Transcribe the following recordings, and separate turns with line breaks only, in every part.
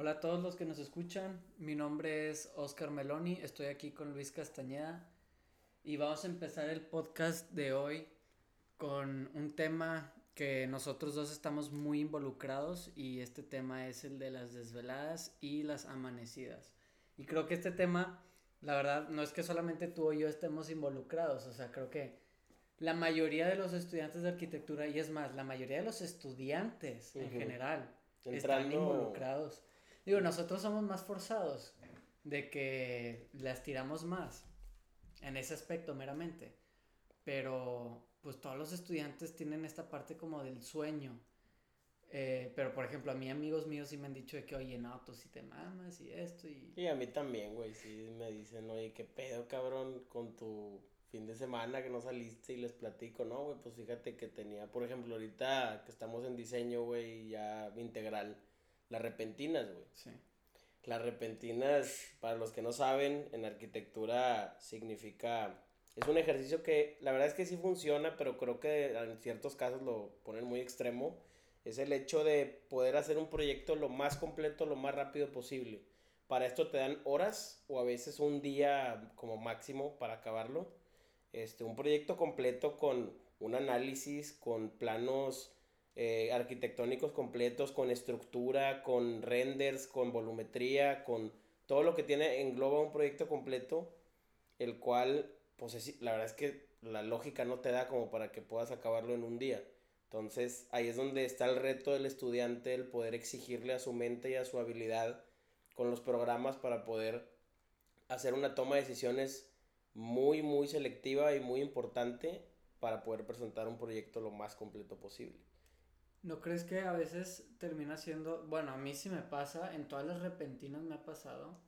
Hola a todos los que nos escuchan, mi nombre es Oscar Meloni, estoy aquí con Luis Castañeda. Y vamos a empezar el podcast de hoy con un tema que nosotros dos estamos muy involucrados y este tema es el de las desveladas y las amanecidas. Y creo que este tema, la verdad, no es que solamente tú o yo estemos involucrados, o sea, creo que la mayoría de los estudiantes de arquitectura, y es más, la mayoría de los estudiantes en general, están involucrados. Digo, nosotros somos más forzados de que las tiramos más en ese aspecto meramente. Pero pues todos los estudiantes tienen esta parte como del sueño. Eh, pero por ejemplo, a mí amigos míos sí me han dicho de que, oye, no, tú sí te mamas y esto y...
Y a mí también, güey, sí me dicen, oye, qué pedo, cabrón, con tu fin de semana que no saliste y les platico, no, güey, pues fíjate que tenía, por ejemplo, ahorita que estamos en diseño, güey, ya integral, las repentinas, güey. Sí. Las repentinas, para los que no saben, en arquitectura significa... Es un ejercicio que la verdad es que sí funciona, pero creo que en ciertos casos lo ponen muy extremo. Es el hecho de poder hacer un proyecto lo más completo, lo más rápido posible. Para esto te dan horas o a veces un día como máximo para acabarlo. Este, un proyecto completo con un análisis, con planos eh, arquitectónicos completos, con estructura, con renders, con volumetría, con todo lo que tiene, engloba un proyecto completo, el cual, pues la verdad es que la lógica no te da como para que puedas acabarlo en un día. Entonces ahí es donde está el reto del estudiante, el poder exigirle a su mente y a su habilidad con los programas para poder hacer una toma de decisiones muy, muy selectiva y muy importante para poder presentar un proyecto lo más completo posible.
¿No crees que a veces termina siendo, bueno, a mí sí me pasa, en todas las repentinas me ha pasado,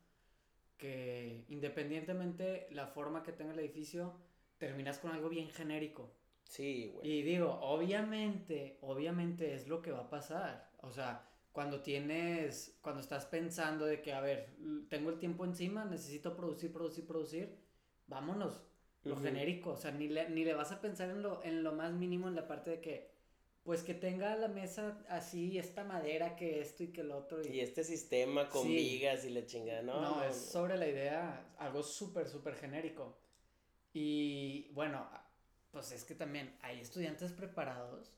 que independientemente la forma que tenga el edificio, terminas con algo bien genérico.
Sí, güey.
Y digo, obviamente, obviamente es lo que va a pasar. O sea, cuando tienes, cuando estás pensando de que, a ver, tengo el tiempo encima, necesito producir, producir, producir, vámonos. Lo genérico, o sea, ni le, ni le vas a pensar en lo, en lo más mínimo en la parte de que, pues que tenga la mesa así, esta madera, que esto y que el otro.
Y, este sistema con vigas y la chingada, ¿no?
No, es sobre la idea, algo súper, súper genérico. Y bueno, pues es que también hay estudiantes preparados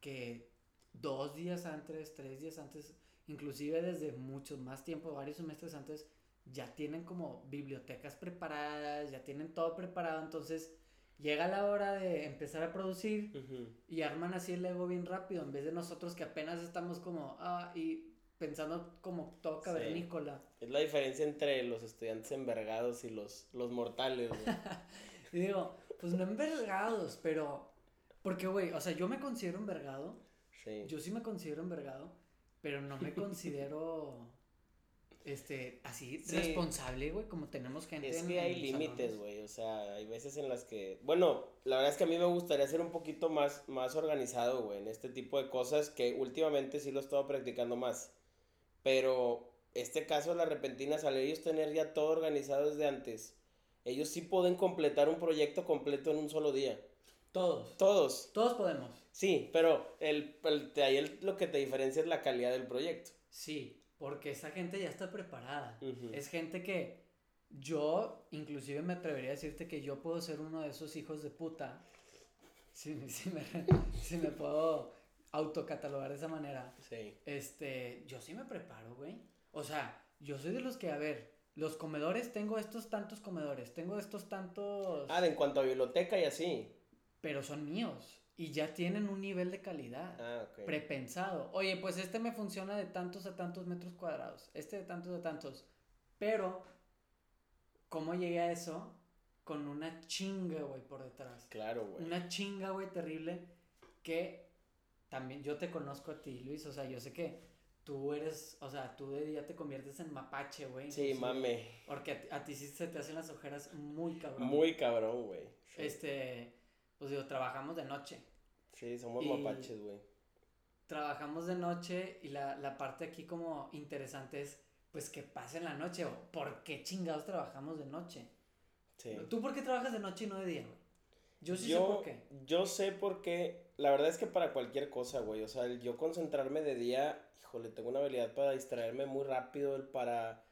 que dos días antes, tres días antes, inclusive desde mucho más tiempo, varios semestres antes, ya tienen como bibliotecas preparadas, ya tienen todo preparado, entonces llega la hora de empezar a producir y arman así el ego bien rápido, en vez de nosotros que apenas estamos como, ah, y pensando como todo cavernícola.
Es la diferencia entre los estudiantes envergados y los, los mortales,
y digo, pues no envergados, pero, porque, güey, o sea, yo me considero envergado. Sí. Yo sí me considero envergado, pero no me considero este, así responsable, güey, como tenemos gente.
Es que hay límites, güey, o sea, hay veces en las que, bueno, la verdad es que a mí me gustaría ser un poquito más, más organizado, güey, en este tipo de cosas que últimamente sí lo he estado practicando más, pero este caso de la repentina, al ellos tener ya todo organizado desde antes, ellos sí pueden completar un proyecto completo en un solo día.
Todos.
Todos.
Todos podemos.
Sí, pero el, el, ahí lo que te diferencia es la calidad del proyecto.
Sí, porque esa gente ya está preparada. Es gente que yo, inclusive me atrevería a decirte que yo puedo ser uno de esos hijos de puta. Si, si, me, si me puedo autocatalogar de esa manera. Sí. Este, yo sí me preparo, güey. O sea, yo soy de los que, a ver, los comedores, tengo estos tantos comedores, tengo estos tantos...
Ah, en cuanto a biblioteca y así.
Pero son míos. Y ya tienen un nivel de calidad ah, prepensado. Oye, pues este me funciona de tantos a tantos metros cuadrados, este de tantos a tantos. Pero, ¿cómo llegué a eso? Con una chinga, güey, por detrás.
Claro, güey.
Una chinga, güey, terrible. Que también yo te conozco a ti, Luis. O sea, yo sé que tú eres, o sea, tú de día te conviertes en mapache, güey.
Sí, mame.
Porque a, ti sí se te hacen las ojeras muy cabrón.
Muy cabrón, güey.
Este pues digo, trabajamos de noche.
Sí, somos mapaches, güey.
Trabajamos de noche y la, la parte aquí como interesante es, pues que pase en la noche o por qué chingados trabajamos de noche. Sí. ¿Tú por qué trabajas de noche y no de día, güey? Yo sí sé por qué.
Yo sé por qué. La verdad es que para cualquier cosa, güey. O sea, el yo concentrarme de día, híjole, tengo una habilidad para distraerme muy rápido, el para,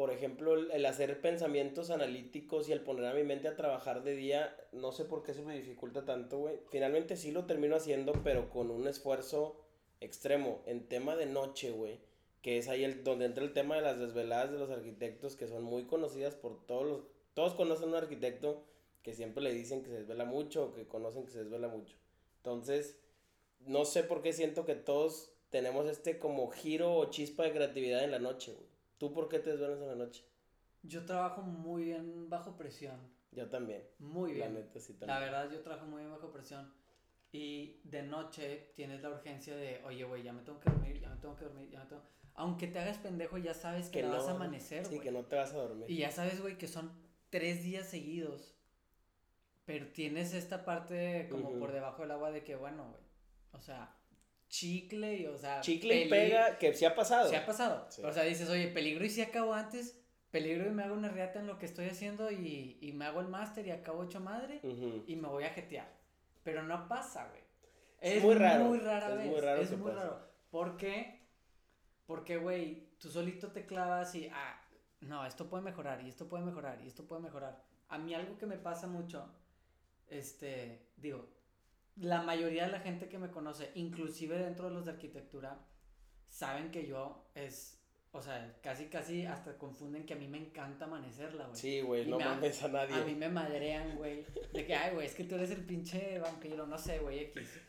por ejemplo, el, hacer pensamientos analíticos y el poner a mi mente a trabajar de día, no sé por qué se me dificulta tanto, güey. Finalmente sí lo termino haciendo, pero con un esfuerzo extremo. En tema de noche, güey que es ahí el, donde entra el tema de las desveladas de los arquitectos, que son muy conocidas por todos los, todos conocen a un arquitecto que siempre le dicen que se desvela mucho o que conocen que se desvela mucho. Entonces, no sé por qué siento que todos tenemos este como giro o chispa de creatividad en la noche, güey. ¿Tú por qué te desvelas en la noche?
Yo trabajo muy bien bajo presión.
Yo también.
Muy bien.
La neta sí también.
La verdad, yo trabajo muy bien bajo presión. Y de noche tienes la urgencia de, oye, güey, ya me tengo que dormir, ya me tengo que dormir, ya me tengo... Aunque te hagas pendejo, ya sabes que, no, vas a amanecer,
Sí, que no te vas a dormir.
Y ya sabes, güey, que son tres días seguidos. Pero tienes esta parte como por debajo del agua de que, bueno, güey. O sea, chicle y, o sea.
Chicle y pega, que sí ha pasado.
Sí ha pasado. O sea, dices, oye, peligro y si acabo antes. Peligro y me hago una riata en lo que estoy haciendo y, y me hago el máster y acabo hecho madre y me voy a jetear. Pero no pasa, güey. Es, muy raro. Muy rara es Muy raro es muy raro. ¿Por qué? Porque, güey, tú solito te clavas y, ah, no, esto puede mejorar y esto puede mejorar y esto puede mejorar. A mí algo que me pasa mucho, este, digo, la mayoría de la gente que me conoce, inclusive dentro de los de arquitectura, saben que yo es o sea, casi, casi hasta confunden que a mí me encanta amanecerla, güey.
Sí, güey, no mames a nadie.
A mí me madrean, güey. De que, ay, güey, es que tú eres el pinche vampiro, no sé, güey, X.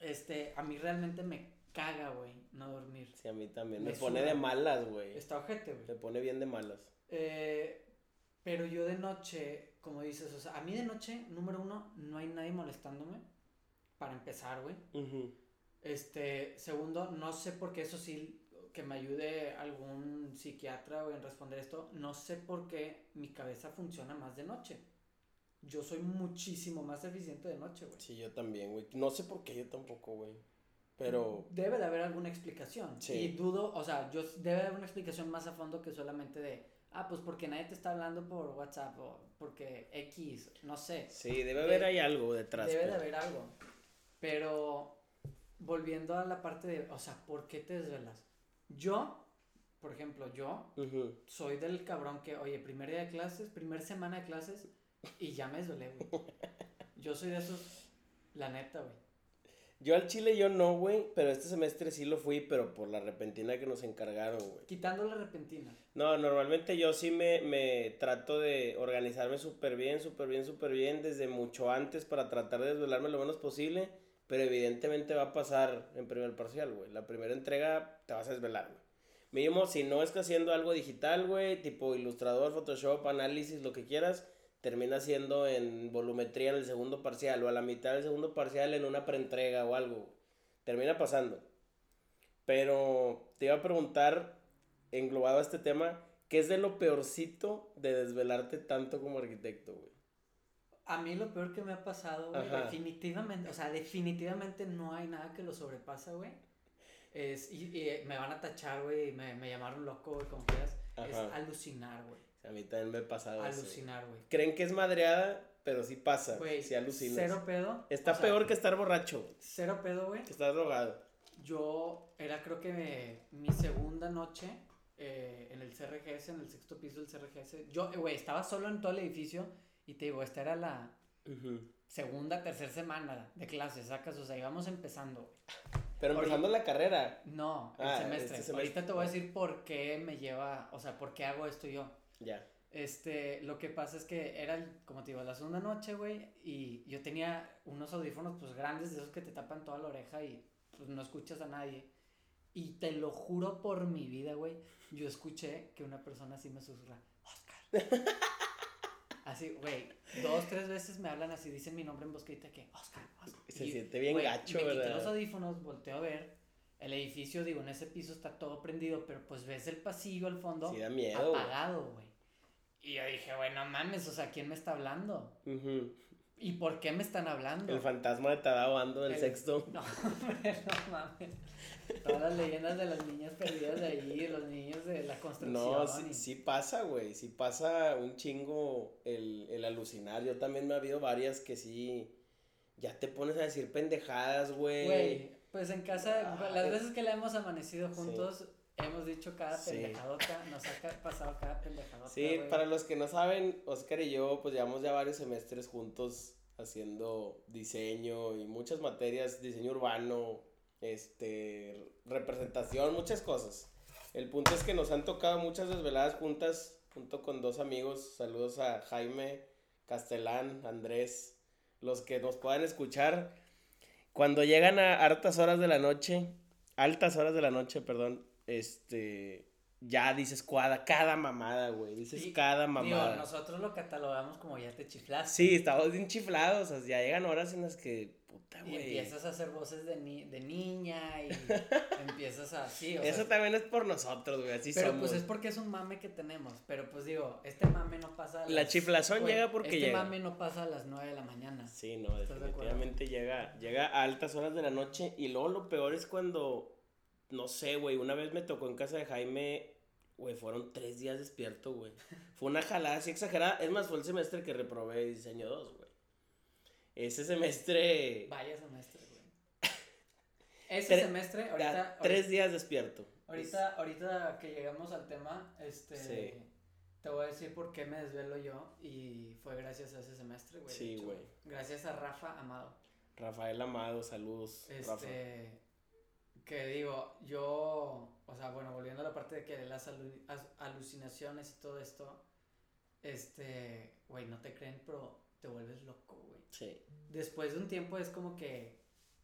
Este, a mí realmente me caga, güey, no dormir.
Sí, a mí también. Me, pone de malas, güey.
Está ojete, güey.
Me pone bien de malas.
Eh, pero yo de noche, como dices, o sea, a mí de noche, número uno, no hay nadie molestándome. Para empezar, güey. Este, segundo, no sé por qué eso sí que me ayude algún psiquiatra en responder esto, no sé por qué mi cabeza funciona más de noche. Yo soy muchísimo más eficiente de noche, güey.
Sí, yo también, güey. No sé por qué yo tampoco, güey. Pero...
Debe de haber alguna explicación. Sí. Y dudo, o sea, yo debe de haber una explicación más a fondo que solamente de, ah, pues porque nadie te está hablando por WhatsApp o porque X, no sé.
Sí, debe haber ahí algo detrás.
Debe de haber algo. Pero volviendo a la parte de, o sea, ¿por qué te desvelas? Yo, por ejemplo, yo soy del cabrón que, oye, primer día de clases, primer semana de clases y ya me duele, güey. Yo soy de esos, la neta, güey.
Yo al Chile yo no, güey, pero este semestre sí lo fui, pero por la repentina que nos encargaron, güey.
Quitando la repentina.
No, normalmente yo sí me, me trato de organizarme súper bien, súper bien, súper bien desde mucho antes para tratar de desvelarme lo menos posible pero evidentemente va a pasar en primer parcial, güey. La primera entrega te vas a desvelar, güey. Mínimo, si no estás haciendo algo digital, güey, tipo ilustrador, Photoshop, análisis, lo que quieras, termina siendo en volumetría en el segundo parcial o a la mitad del segundo parcial en una preentrega o algo. Termina pasando. Pero te iba a preguntar, englobado a este tema, ¿qué es de lo peorcito de desvelarte tanto como arquitecto, güey?
A mí lo peor que me ha pasado, güey, definitivamente, o sea, definitivamente no hay nada que lo sobrepasa, güey. Es, y, me van a tachar, güey, me, me llamaron loco, güey, como quieras. Es alucinar, güey.
A mí también me ha pasado
Alucinar, güey.
Creen que es madreada, pero sí pasa. Güey, sí alucinas.
Cero pedo.
Está peor que estar borracho.
Cero pedo, güey.
Que estar drogado.
Yo, era creo que mi segunda noche eh, en el CRGS, en el sexto piso del CRGS. Yo, güey, estaba solo en todo el edificio y te digo, esta era la segunda, tercera semana de clases, sacas, o sea, íbamos empezando.
Pero empezando la carrera.
No, el ah, semestre. Este Ahorita te voy a decir por qué me lleva, o sea, por qué hago esto yo.
Ya.
Este, lo que pasa es que era, como te digo, la segunda noche, güey, y yo tenía unos audífonos, pues, grandes, de esos que te tapan toda la oreja y, pues, no escuchas a nadie. Y te lo juro por mi vida, güey, yo escuché que una persona así me susurra, Oscar. Así, güey, dos, tres veces me hablan así, dicen mi nombre en bosquita que, Oscar, Oscar.
Se siente bien gacho,
me quité los audífonos, volteo a ver, el edificio, digo, en ese piso está todo prendido, pero pues ves el pasillo al fondo.
Sí, da miedo.
Apagado, güey. Y yo dije, güey, no mames, o sea, ¿quién me está hablando? ¿Y por qué me están hablando?
El fantasma de Tadao Ando del sexto.
No, no mames. Todas las leyendas de las niñas perdidas de ahí, los niños de la construcción.
No, sí, sí pasa, güey. Sí pasa un chingo el, el alucinar. Yo también me ha habido varias que sí. Ya te pones a decir pendejadas, güey.
Güey, pues en casa,
Ah,
las
es-
veces que le hemos amanecido
Sí.
Hemos dicho cada
Sí.
pendejadota, nos ha pasado cada pendejadota.
Sí, para los que no saben, Oscar y yo, pues llevamos ya varios semestres juntos haciendo diseño y muchas materias, diseño urbano, este, representación, muchas cosas. El punto es que nos han tocado muchas desveladas juntas, junto con dos amigos. Saludos a Jaime, Castellán, Andrés, los que nos puedan escuchar. Cuando llegan a hartas horas de la noche, altas horas de la noche, perdón, este, ya dices cada, cada mamada, güey, dices
Sí,
cada
Digo,
mamada.
nosotros lo catalogamos como ya te chiflaste.
Sí, estamos bien chiflados, o sea, ya llegan horas en las que, puta,
Y
güey.
empiezas a hacer voces de, ni- de niña y empiezas a, sí, o
Eso
sea,
también es por nosotros, güey, así
pero
somos.
pues es porque es un mame que tenemos, pero pues digo, este mame no pasa a
La
las-
chiflazón
güey,
llega porque
este
llega.
mame no pasa a las 9 de la mañana.
Sí, no, definitivamente llega, llega a altas horas de la noche y luego lo peor es cuando, no sé, güey, una vez me tocó en casa de Jaime, güey, fueron tres días despierto, güey. Fue una jalada así exagerada, es más, fue el semestre que reprobé diseño 2, güey. Ese semestre,
Vaya semestre, güey. Ese
Tre-
semestre, ahorita,
tres días despierto.
ahorita, ahorita que llegamos al tema, este,
Sí.
te voy a decir por qué me desvelo yo y fue gracias a ese semestre, güey.
Sí, güey.
Gracias a Rafa Amado.
Rafael Amado, saludos, Rafa.
Que digo, yo, o sea, bueno, volviendo a la parte de que las alu- alucinaciones y todo esto, este, güey, no te creen, pero te vuelves loco, güey.
Sí,
Después de un tiempo es como que,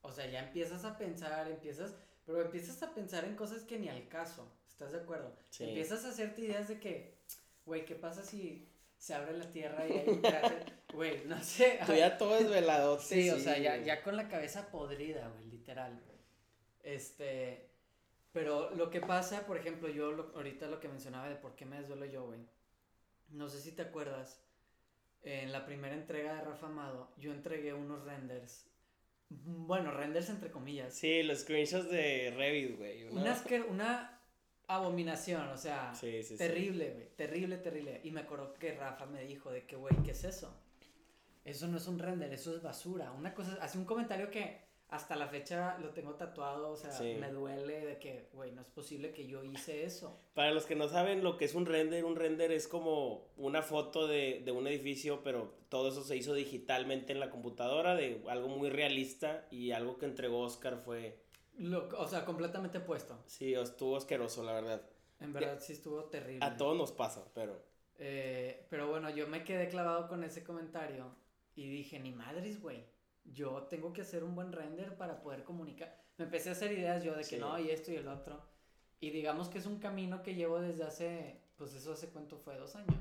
o sea, ya empiezas a pensar, empiezas, pero empiezas a pensar en cosas que ni al caso, ¿estás de acuerdo?
Sí.
Empiezas a hacerte ideas de que, güey, ¿qué pasa si se abre la tierra y hay? Güey, no sé.
Tú ya todo desvelado.
Sí, o sea, ya, ya con la cabeza podrida, güey, literal. Este, pero lo que pasa, por ejemplo, yo lo- ahorita lo que mencionaba de por qué me desvelo yo, güey. No sé si te acuerdas, en la primera entrega de Rafa Amado, yo entregué unos renders. Bueno, renders entre comillas.
Sí, los screenshots de Revit, güey. ¿no?
Una, abominación, o sea,
Sí, sí, sí.
terrible, güey, terrible, terrible. Y me acuerdo que Rafa me dijo de que, güey, ¿qué es eso? Eso no es un render, eso es basura. Una cosa, hace un comentario que hasta la fecha lo tengo tatuado, o sea,
Sí.
me duele de que, güey, no es posible que yo hice eso.
Para los que no saben lo que es un render, un render es como una foto de, de un edificio, pero todo eso se hizo digitalmente en la computadora, de algo muy realista y algo que entregó Oscar fue,
Lo- o sea, completamente puesto.
sí, estuvo asqueroso, la verdad.
En verdad sí estuvo terrible.
A todos nos pasa, pero
Eh, pero bueno, yo me quedé clavado con ese comentario y dije, ni madres, güey. Yo tengo que hacer un buen render para poder comunicar. Me empecé a hacer ideas yo de que
Sí.
no, y esto y el otro. Y digamos que es un camino que llevo desde hace, pues eso hace cuánto fue, dos años.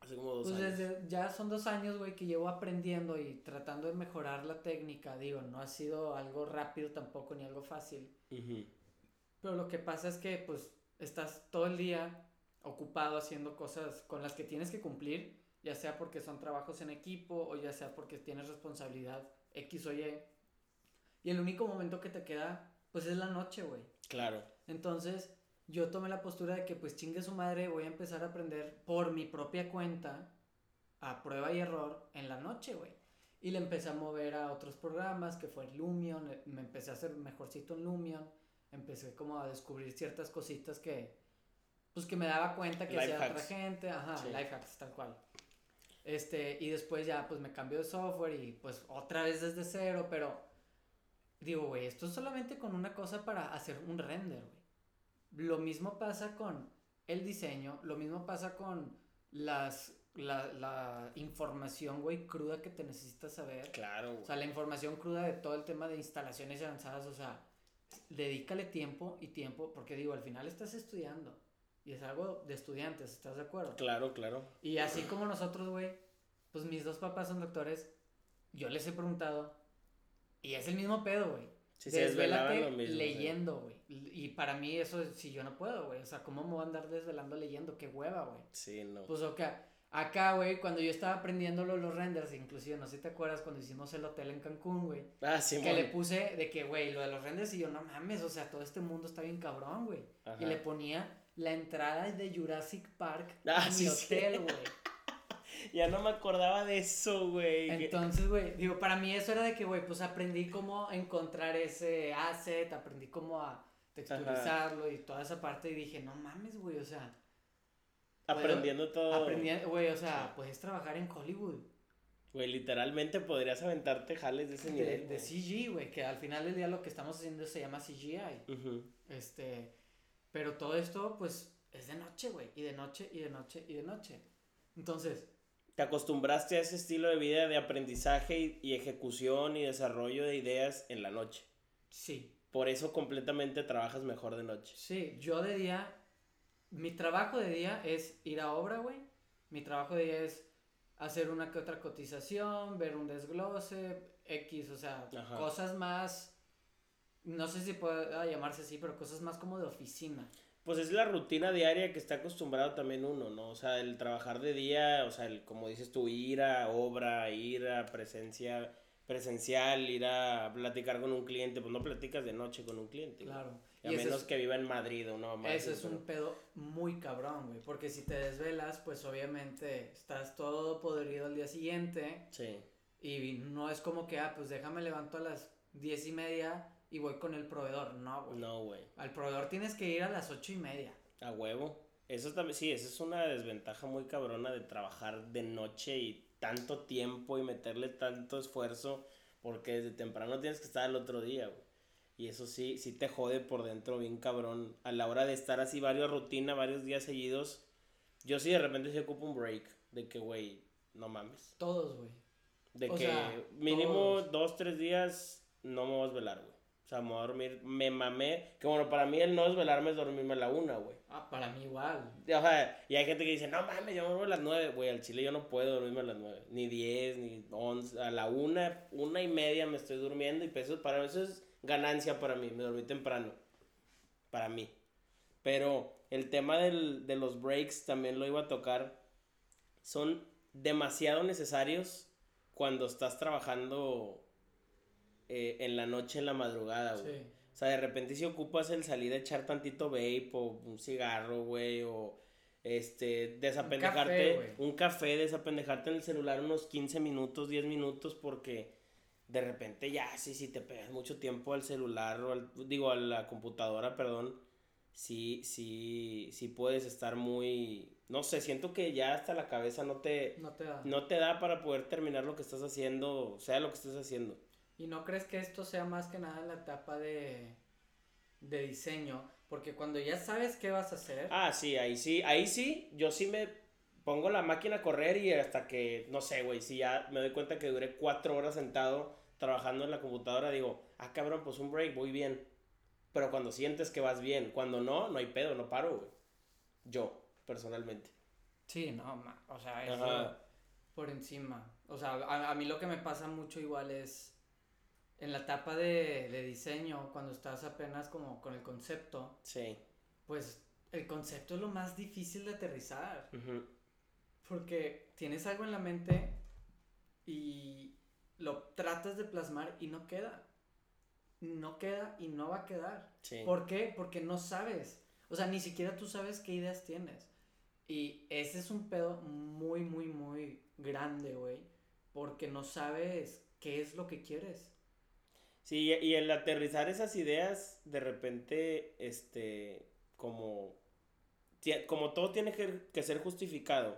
hace como dos
Pues
años.
desde, ya son dos años, güey, que llevo aprendiendo y tratando de mejorar la técnica. Digo, no ha sido algo rápido tampoco ni algo fácil. Pero lo que pasa es que pues estás todo el día ocupado haciendo cosas con las que tienes que cumplir, ya sea porque son trabajos en equipo o ya sea porque tienes responsabilidad X o Y. Y el único momento que te queda pues es la noche, güey.
Claro,
Entonces yo tomé la postura de que pues chingue su madre, voy a empezar a aprender por mi propia cuenta, a prueba y error, en la noche, güey. Y le empecé a mover a otros programas, que fue Lumion, eh, me empecé a hacer mejorcito en Lumion, empecé como a descubrir ciertas cositas que, pues que me daba cuenta que hacía otra gente, ajá,
Sí.
life hacks, tal cual. Este, y después ya pues me cambió de software y pues otra vez desde cero, pero digo, güey, esto es solamente con una cosa para hacer un render, güey. Lo mismo pasa con el diseño, lo mismo pasa con las, la, la información, güey, cruda que te necesitas saber.
claro,
O
güey.
sea, la información cruda de todo el tema de instalaciones avanzadas, o sea, dedícale tiempo y tiempo, porque digo, al final estás estudiando. Y es algo de estudiantes, ¿estás de acuerdo?
Claro, claro.
Y así como nosotros, güey, pues mis dos papás son doctores, yo les he preguntado, y es el mismo pedo, güey.
Sí,
Desvélate
lo mismo.
leyendo, güey. Y para mí eso, si yo no puedo, güey. O sea, ¿cómo me voy a andar desvelando leyendo? Qué hueva, güey.
Sí, no.
Pues acá, acá, güey, cuando yo estaba aprendiendo lo- los renders, inclusive, no sé si te acuerdas cuando hicimos el hotel en Cancún, güey.
ah, sí,
que le puse de que, güey, lo de los renders y yo, no mames, o sea, todo este mundo está bien cabrón, güey. Y le ponía la entrada de Jurassic Park
Ah,
a mi
sí, sí.
hotel, güey.
Ya no me acordaba de eso, güey.
Entonces, güey, digo, para mí eso era de que, güey, pues aprendí cómo encontrar ese asset, aprendí cómo a texturizarlo y toda esa parte y dije, no mames, güey, o sea,
aprendiendo todo.
güey, o sea, puedes trabajar en Hollywood.
Güey, literalmente podrías aventarte jales de ese nivel.
de. CG, güey, que al final del día lo que estamos haciendo se llama CGI. Este, pero todo esto, pues, es de noche, güey, y de noche, y de noche, y de noche. Entonces,
Te acostumbraste a ese estilo de vida de aprendizaje y, y ejecución y desarrollo de ideas en la noche.
sí,
Por eso completamente trabajas mejor de noche.
sí, yo de día, mi trabajo de día es ir a obra, güey. Mi trabajo de día es hacer una que otra cotización, ver un desglose, X, o sea,
Ajá.
cosas más, no sé si pueda llamarse así, pero cosas más como de oficina.
Pues es la rutina diaria que está acostumbrado también uno, ¿no? O sea, el trabajar de día, o sea, el, como dices tú, ir a obra, ir a presencia presencial, ir a platicar con un cliente, pues no platicas de noche con un cliente.
Claro.
A
Y ese
menos
es-
que viva en Madrid o no. Madrid,
Ese es
pero-
un pedo muy cabrón, güey. Porque si te desvelas, pues obviamente estás todo podrido al día siguiente.
Sí.
Y no es como que, ah, pues déjame levanto a las diez y media y voy con el proveedor. No, güey.
No, güey.
Al proveedor tienes que ir a las ocho y media.
A huevo. Eso también, sí, esa es una desventaja muy cabrona de trabajar de noche y tanto tiempo y meterle tanto esfuerzo porque desde temprano tienes que estar al otro día, güey. Y eso sí, sí te jode por dentro bien cabrón. A la hora de estar así varios rutina, varios días seguidos, yo sí de repente sí ocupo un break de que, güey, no mames.
Todos, güey.
De
O
que
sea,
mínimo
todos.
dos, tres días no me voy a desvelar, güey. Sea, me voy a dormir, me mamé. Que bueno, para mí el no desvelarme es dormirme a la una, güey.
Ah, para mí igual.
O sea, y hay gente que dice, no mames, yo me duermo a las 9, güey, al chile yo no puedo dormirme a las 9, ni 10, ni 11, a la una, una y media me estoy durmiendo y pues eso, para eso es ganancia para mí, me dormí temprano, para mí. Pero el tema del- de los breaks también lo iba a tocar, son demasiado necesarios cuando estás trabajando eh, en la noche, en la madrugada, güey.
Sí.
O sea, de repente si ocupas el salir a echar tantito vape o un cigarro, güey, o este, desapendejarte,
güey.
un café, desapendejarte en el celular unos 15 minutos, 10 minutos, porque de repente ya, sí, sí te pegas mucho tiempo al celular o al, digo, a la computadora, perdón, sí, sí, sí puedes estar muy, no sé, siento que ya hasta la cabeza no te,
No te da.
no te da para poder terminar lo que estás haciendo, sea lo que estés haciendo.
¿Y no crees que esto sea más que nada la etapa de, de diseño? Porque cuando ya sabes qué vas a hacer,
Ah, sí, ahí sí, ahí sí, yo sí me pongo la máquina a correr y hasta que, no sé, güey, si ya me doy cuenta que duré cuatro horas sentado trabajando en la computadora, digo, ah, cabrón, pues un break, voy bien. Pero cuando sientes que vas bien, cuando no, no hay pedo, no paro, güey. Yo, personalmente.
sí, no, ma- o sea, eso
Ajá.
por encima. O sea, a, a mí lo que me pasa mucho igual es en la etapa de, de diseño, cuando estás apenas como con el concepto,
Sí.
pues el concepto es lo más difícil de aterrizar.
ujú.
Porque tienes algo en la mente y lo tratas de plasmar y no queda. No queda y no va a quedar.
Sí.
¿Por qué? Porque no sabes. O sea, ni siquiera tú sabes qué ideas tienes. Y ese es un pedo muy, muy, muy grande, güey. Porque no sabes qué es lo que quieres.
Sí, y el aterrizar esas ideas, de repente, este, como, como todo tiene que, que ser justificado,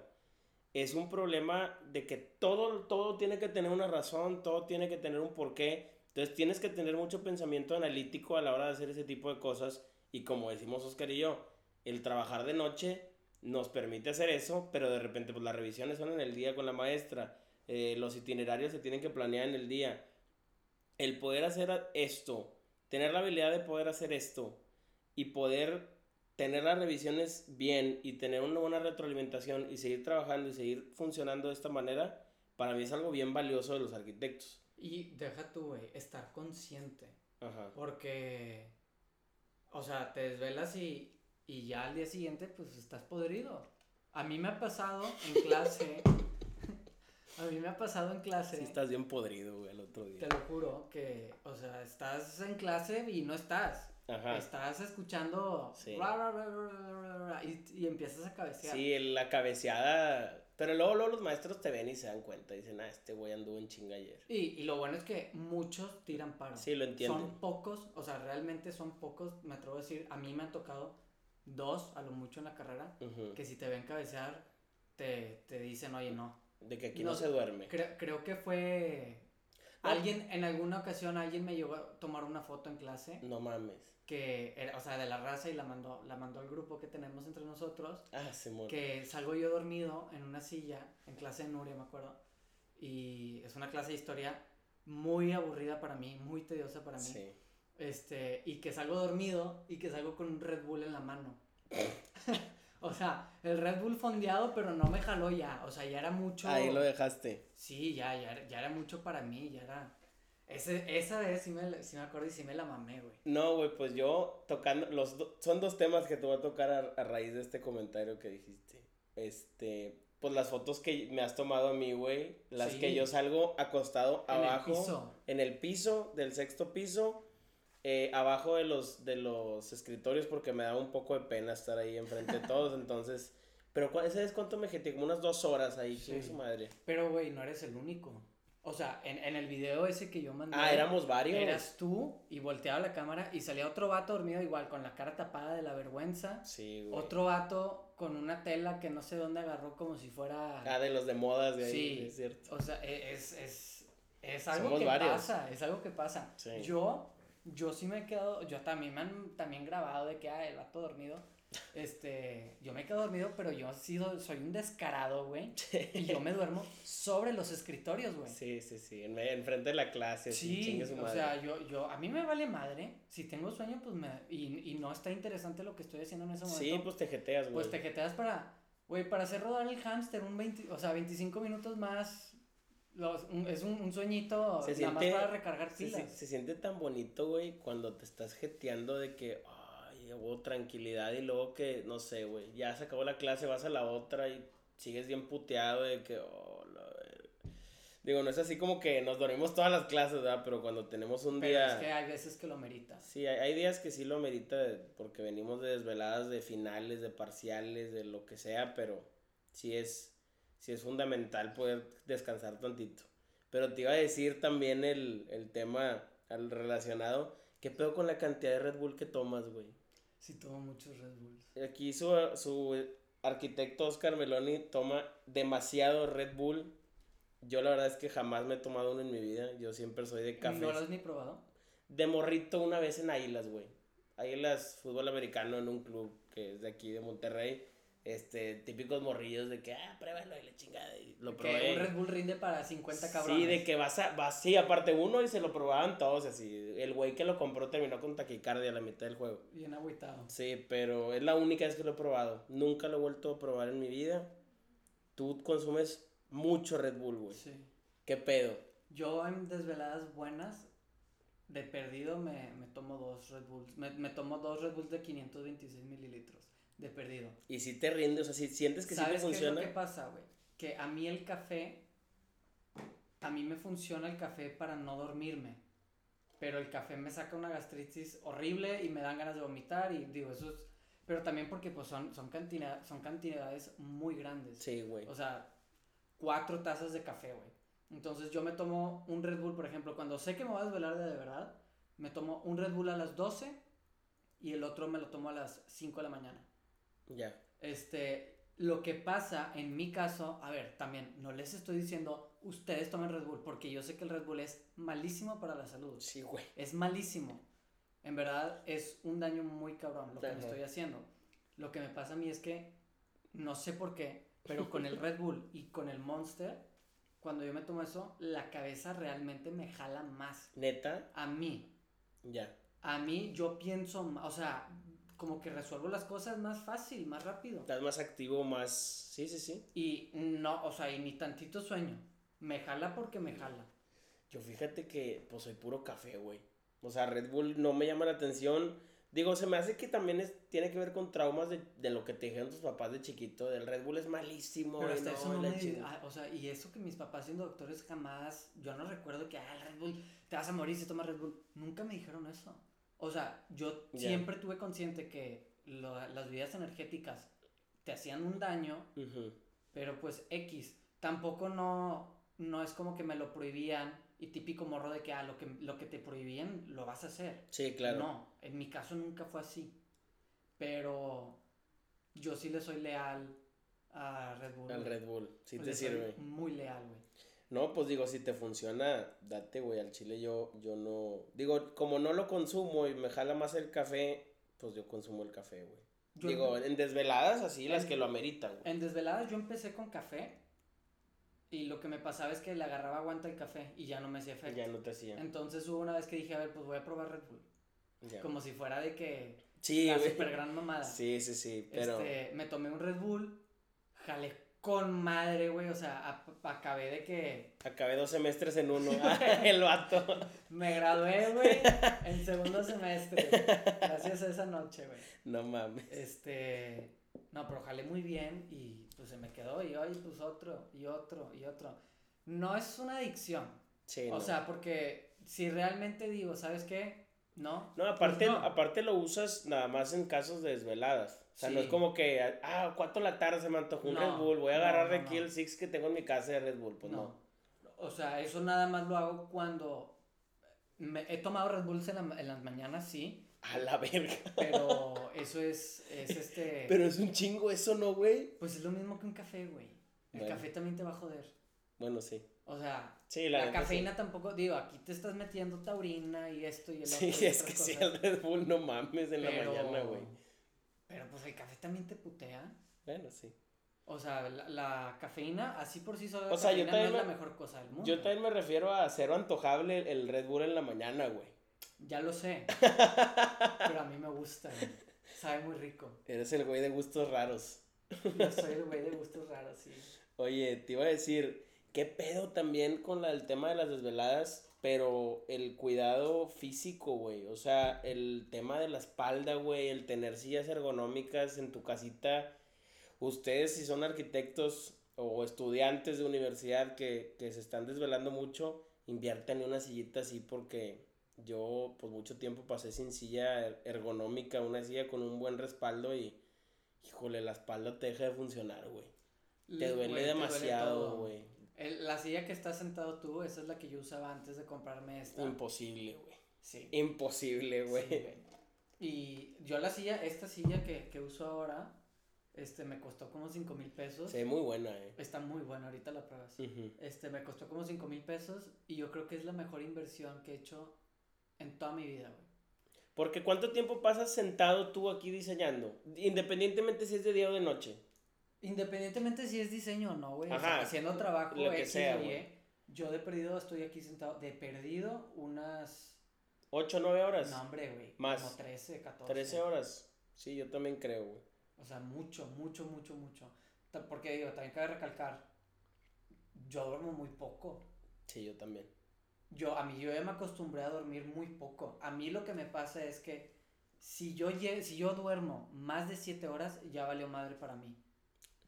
es un problema de que todo, todo tiene que tener una razón, todo tiene que tener un porqué. Entonces tienes que tener mucho pensamiento analítico a la hora de hacer ese tipo de cosas. Y como decimos Oscar y yo, el trabajar de noche nos permite hacer eso, pero de repente pues las revisiones son en el día con la maestra, eh, los itinerarios se tienen que planear en el día el poder hacer esto, tener la habilidad de poder hacer esto y poder tener las revisiones bien y tener una buena retroalimentación y seguir trabajando y seguir funcionando de esta manera, para mí es algo bien valioso de los arquitectos.
Y deja tú, güey, estar consciente.
Ajá.
Porque, o sea, te desvelas y, y ya al día siguiente, pues estás podrido. A mí me ha pasado en clase. a mí me ha pasado en clase.
Sí estás bien podrido, güey, el otro día.
Te lo juro que, o sea, estás en clase y no estás. Ajá. estás escuchando sí. y, y, empiezas a cabecear.
Sí, la cabeceada. Pero luego, luego los maestros te ven y se dan cuenta. Dicen, ah, este güey anduvo en chinga ayer.
Y, y lo bueno es que muchos tiran paro.
Sí, lo entiendo.
Son pocos, o sea, realmente son pocos, me atrevo a decir. A mí me han tocado dos, a lo mucho en la carrera, que si te ven cabecear, te, te dicen, oye, no.
De que aquí no, se duerme.
Creo, creo que fue Alguien, en alguna ocasión, alguien me llegó a tomar una foto en clase.
No mames.
Que era, o sea, de la raza y la mandó, la mandó al grupo que tenemos entre nosotros.
Ah, se muere.
Que salgo yo dormido en una silla, en clase de Nuria, me acuerdo. Y es una clase de historia muy aburrida para mí, muy tediosa para mí. Sí. Este, y que salgo dormido y que salgo con un Red Bull en la mano. O sea, el Red Bull fondeado, pero no me jaló ya. O sea, ya era mucho.
Ahí lo dejaste.
Sí, ya, ya, ya era mucho para mí, ya era. Ese, esa vez sí me, sí me acuerdo y sí me la mamé, güey.
No, güey, pues yo tocando. Los son dos temas que te voy a tocar a, raíz de este comentario que dijiste. Este. Pues las fotos que me has tomado a mí, güey. Las que yo salgo acostado abajo. El piso. En el piso del sexto piso eh, abajo de los, de los escritorios porque me da un poco de pena estar ahí enfrente de todos, entonces... Pero ¿sabes cuánto me jeté? Como unas dos horas ahí, sí. su madre.
Pero, güey, no eres el único. O sea, en, en, el video ese que yo mandé.
Ah, éramos varios.
Eras tú y volteaba la cámara y salía otro vato dormido igual, con la cara tapada de la vergüenza.
Sí, güey.
Otro vato con una tela que no sé dónde agarró como si fuera.
Ah, de los de modas de ahí,
sí, es cierto. O sea, e, es, es, es algo que pasa, es algo que pasa. Sí. Yo yo sí me he quedado, yo también me han también grabado de que, ah, el vato dormido. Este, yo me he quedado dormido, pero yo sido, soy un descarado, güey. Y yo me duermo sobre los escritorios, güey.
Sí, sí, sí, en, frente de la clase.
Sí, o sea, yo, yo, a mí me vale madre. Si tengo sueño, pues me, y, y no está interesante lo que estoy haciendo en ese momento.
Sí, pues te jeteas, güey.
Pues te jeteas para, güey, para hacer rodar el hámster un 20, o sea, 25 minutos más es un, un sueñito se nada más para recargar pilas.
Se, siente tan bonito, güey, cuando te estás jeteando de que, ay, hubo tranquilidad y luego que, no sé, güey, ya se acabó la clase, vas a la otra y sigues bien puteado de que, oh, Digo, no es así como que nos dormimos todas las clases, ¿verdad? Pero cuando tenemos un
Pero
día...
es que hay veces que lo merita.
Sí, hay, hay días que sí lo merita porque venimos de desveladas, de finales, de parciales, de lo que sea, pero sí es sí es fundamental poder descansar tantito. Pero te iba a decir también el, el tema al relacionado. ¿Qué pedo con la cantidad de Red Bull que tomas, güey?
Sí, tomo muchos Red Bulls.
Aquí su, su arquitecto Oscar Meloni toma demasiado Red Bull. Yo la verdad es que jamás me he tomado uno en mi vida. Yo siempre soy de café.
¿No lo has ni probado?
De morrito una vez en Águilas, güey. Águilas, fútbol americano en un club que es de aquí de Monterrey este, típicos morrillos de que, ah, pruébalo y la chingada. Y lo probé.
Que un Red Bull rinde para 50 cabrones.
Sí, de que vas a, vas, sí, aparte uno y se lo probaban todos así. El güey que lo compró terminó con taquicardia a la mitad del juego.
Bien agüitado.
Sí, pero es la única vez que lo he probado. Nunca lo he vuelto a probar en mi vida. Tú consumes mucho Red Bull, güey. Sí. ¿Qué pedo?
Yo en desveladas buenas, de perdido me, me tomo dos Red Bulls. Me, me tomo dos Red Bulls de 526 mililitros de perdido.
Y si te rinde, o sea, si sientes que sí te funciona.
Qué es lo que pasa, güey? Que a mí el café, a mí me funciona el café para no dormirme. Pero el café me saca una gastritis horrible y me dan ganas de vomitar y digo, eso es... Pero también porque pues son, son, son cantidades muy grandes.
Sí, güey.
O sea, cuatro tazas de café, güey. Entonces yo me tomo un Red Bull, por ejemplo, cuando sé que me voy a desvelar de, de verdad, me tomo un Red Bull a las 12 y el otro me lo tomo a las 5 de la mañana.
Ya.
Este, lo que pasa en mi caso, a ver, también no les estoy diciendo ustedes tomen Red Bull, porque yo sé que el Red Bull es malísimo para la salud.
Sí, güey.
Es malísimo. En verdad es un daño muy cabrón lo que me estoy haciendo. Lo que me pasa a mí es que no sé por qué, pero con el Red Bull y con el Monster, cuando yo me tomo eso, la cabeza realmente me jala más.
¿Neta?
A mí.
Ya.
A mí yo pienso, o sea, como que resuelvo las cosas más fácil, más rápido.
Estás más activo, más... Sí, sí, sí.
Y no, o sea, y ni tantito sueño. Me jala porque me jala.
Yo fíjate que, pues, soy puro café, güey. O sea, Red Bull no me llama la atención. Digo, se me hace que también es, tiene que ver con traumas de, de lo que te dijeron tus papás de chiquito. El Red Bull es malísimo.
Pero hasta eso no me, ah, O sea, y eso que mis papás siendo doctores jamás... Yo no recuerdo que, ah, el Red Bull, te vas a morir si tomas Red Bull. Nunca me dijeron eso. O sea, yo siempre tuve consciente que lo- las bebidas energéticas te hacían un daño, pero pues X. Tampoco no, no es como que me lo prohibían y típico morro de que, ah, lo que, lo que te prohibían lo vas a hacer.
Sí, claro.
No, en mi caso nunca fue así. Pero yo sí le soy leal a Red Bull.
Al. Red Bull, sí te
le soy
sirve.
Muy leal, güey.
No, pues digo, si te funciona, date, güey, al chile yo, yo no... Digo, como no lo consumo y me jala más el café, pues yo consumo el café, güey.
Yo
Digo, en desveladas así, las que lo ameritan, güey.
En desveladas yo empecé con café y lo que me pasaba es que le agarraba aguanta el café y ya no me hacía efecto.
Ya no te hacía.
Entonces hubo una vez que dije, a ver, pues voy a probar Red Bull.
Ya.
Como si fuera de que
Sí,
la super gran mamada.
Sí, sí, sí, pero...
Este, me tomé un Red Bull, jalé con madre, güey, o sea, acabé de que
Acabé dos semestres en uno. el vato.
me gradué, güey, en segundo semestre, gracias a esa noche, güey.
No mames.
Este, no, pero jalé muy bien y pues se me quedó y hoy pues otro y otro y otro. No es una adicción,
Sí,
o
no.
sea, porque si realmente digo, ¿sabes qué? No.
No,
pues
aparte,
no.
aparte lo usas nada más en casos de desveladas. O sea, no es como que, ah, cuatro de la tarde se me antojó un
No,
Red Bull, voy a agarrar de
no.
aquí el Six que tengo en mi casa de Red Bull. Pues no.
O sea, eso nada más lo hago cuando me he tomado Red Bulls en, la- en las mañanas, sí,
A la verga.
pero eso es, es este,
Pero es un chingo eso, ¿no, güey?
pues es lo mismo que un café, güey. El
Bueno.
café también te va a joder.
Bueno, sí.
O sea,
Sí, la,
la,
neta, sí.
cafeína tampoco, digo, aquí te estás metiendo taurina y esto y el otro.
Sí,
y
es que sí, el Red Bull no mames en
pero-
la mañana, güey.
Pero pues el café también te putea.
Bueno, sí.
O sea, la, la cafeína, así por sí sola, la
O sea, yo
cafeína no es
también
la
me-
mejor cosa del mundo.
Yo también me refiero a cero antojable el Red Bull en la mañana, güey.
Ya lo sé. pero a mí me gusta, güey. Sabe muy rico.
Eres el güey de gustos raros.
Yo soy el güey de gustos raros, sí.
Oye, te iba a decir, ¿qué pedo también con la, el tema de las desveladas? Pero el cuidado físico, güey. O sea, el tema de la espalda, güey. El tener sillas ergonómicas en tu casita. Ustedes, si son arquitectos o estudiantes de universidad que, que se están desvelando mucho, inviertan en una sillita así porque yo, pues, mucho tiempo pasé sin silla er- ergonómica, una silla con un buen respaldo y, híjole, la espalda te deja de funcionar, güey. Te duele demasiado, güey.
El- La silla que estás sentado tú, esa es la que yo usaba antes de comprarme esta.
Imposible, güey.
Sí.
Imposible,
Sí,
güey.
Y yo la silla, esta silla que, que uso ahora, este, me costó como 5 mil pesos.
Ve muy buena, eh.
Está muy buena, ahorita la pruebas. Este, me costó como 5 mil pesos y yo creo que es la mejor inversión que he hecho en toda mi vida, güey.
Porque ¿cuánto tiempo pasas sentado tú aquí diseñando? Independientemente si es de día o de noche.
Independientemente si es diseño o no, güey. o
Ajá,
sea, haciendo trabajo
lo que
X
sea,
Y, yo de perdido estoy aquí sentado. De perdido unas.
¿Ocho o nueve horas?
No, hombre, güey.
Más.
Como 13, 14.
13 horas. Sí, yo también creo, güey.
O sea, mucho, mucho, mucho, mucho. Porque digo, también cabe recalcar, yo duermo muy poco.
Sí, yo también.
Yo, a mí, yo ya me acostumbré a dormir muy poco. A mí lo que me pasa es que si yo, si yo duermo más de 7 horas, ya valió madre para mí.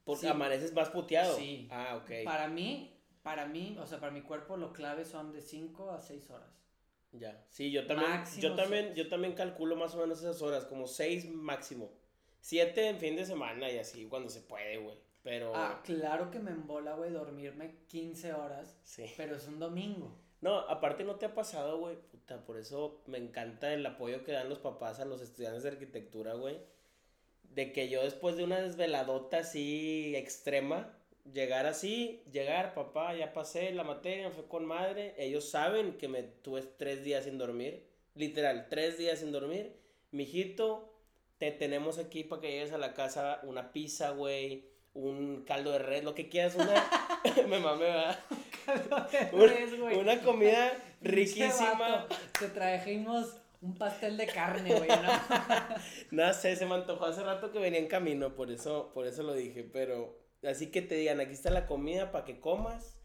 Porque
Sí.
amaneces más puteado.
Sí.
Ah, ok.
Para mí, para mí, o sea, para mi cuerpo, lo clave son de 5 a 6 horas.
Ya. Sí, yo también,
Máximo
yo también,
seis.
yo también calculo más o menos esas horas, como seis máximo. Siete en fin de semana y así cuando se puede, güey. Pero
Ah, claro que me embola, güey, dormirme 15 horas,
sí.
pero es un domingo.
No, aparte no te ha pasado, güey. Puta, por eso me encanta el apoyo que dan los papás a los estudiantes de arquitectura, güey. De que yo después de una desveladota así extrema, llegar así, llegar, papá, ya pasé la materia, fue con madre. Ellos saben que me tuve tres días sin dormir. Literal, tres días sin dormir. Mijito, te tenemos aquí para que llegues a la casa una pizza, güey. Un caldo de red, lo que quieras, una... me mamé.
Pues, güey.
Una comida riquísima.
Te trajimos un pastel de carne, güey, ¿no?
No sé, se me antojó hace rato que venía en camino, por eso, por eso lo dije. Pero así que te digan, aquí está la comida para que comas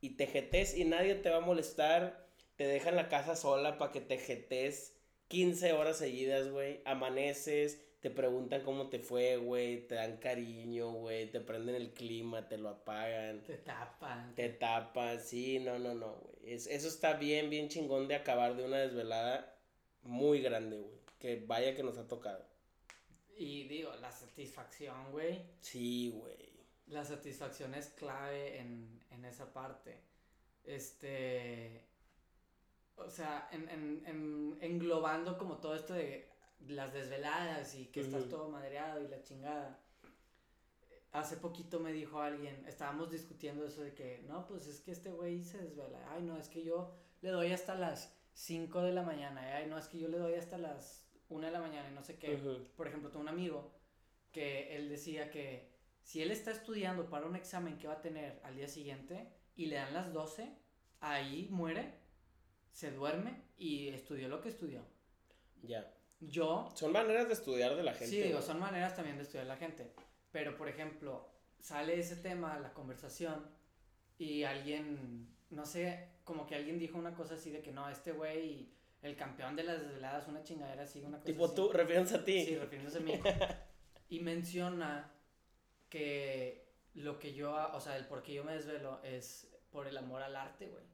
y te jetes y nadie te va a molestar. Te dejan la casa sola para que te jetes 15 horas seguidas, güey. Amaneces, te preguntan cómo te fue, güey. Te dan cariño, güey. Te prenden el clima, te lo apagan.
Te tapan.
Te tapas, sí, no, no, no, güey. Es- eso está bien, bien chingón de acabar de una desvelada muy grande, güey. Que vaya que nos ha tocado.
Y digo, la satisfacción, güey.
Sí, güey.
La satisfacción es clave en, en esa parte. Este. O sea, en, en, en, englobando como todo esto de las desveladas y que estás todo madreado y la chingada. Hace poquito me dijo alguien, estábamos discutiendo eso de que, no, pues es que este güey se desvela. Ay, no, es que yo le doy hasta las 5 de la mañana. Ay, no, es que yo le doy hasta las 1 de la mañana y no sé qué. Por ejemplo, tengo un amigo que él decía que si él está estudiando para un examen que va a tener al día siguiente y le dan las 12, ahí muere, se duerme y estudió lo que estudió. Ya. Yo.
Son maneras de estudiar de la gente.
Sí, digo, son maneras también de estudiar la gente. Pero, por ejemplo, sale ese tema, la conversación, y alguien, no sé, como que alguien dijo una cosa así de que no, este güey, el campeón de las desveladas, una chingadera así, una cosa
Tipo tú, refiriéndose a ti.
Sí, refiriéndose a mí. y menciona que lo que yo, o sea, el por qué yo me desvelo es por el amor al arte, güey.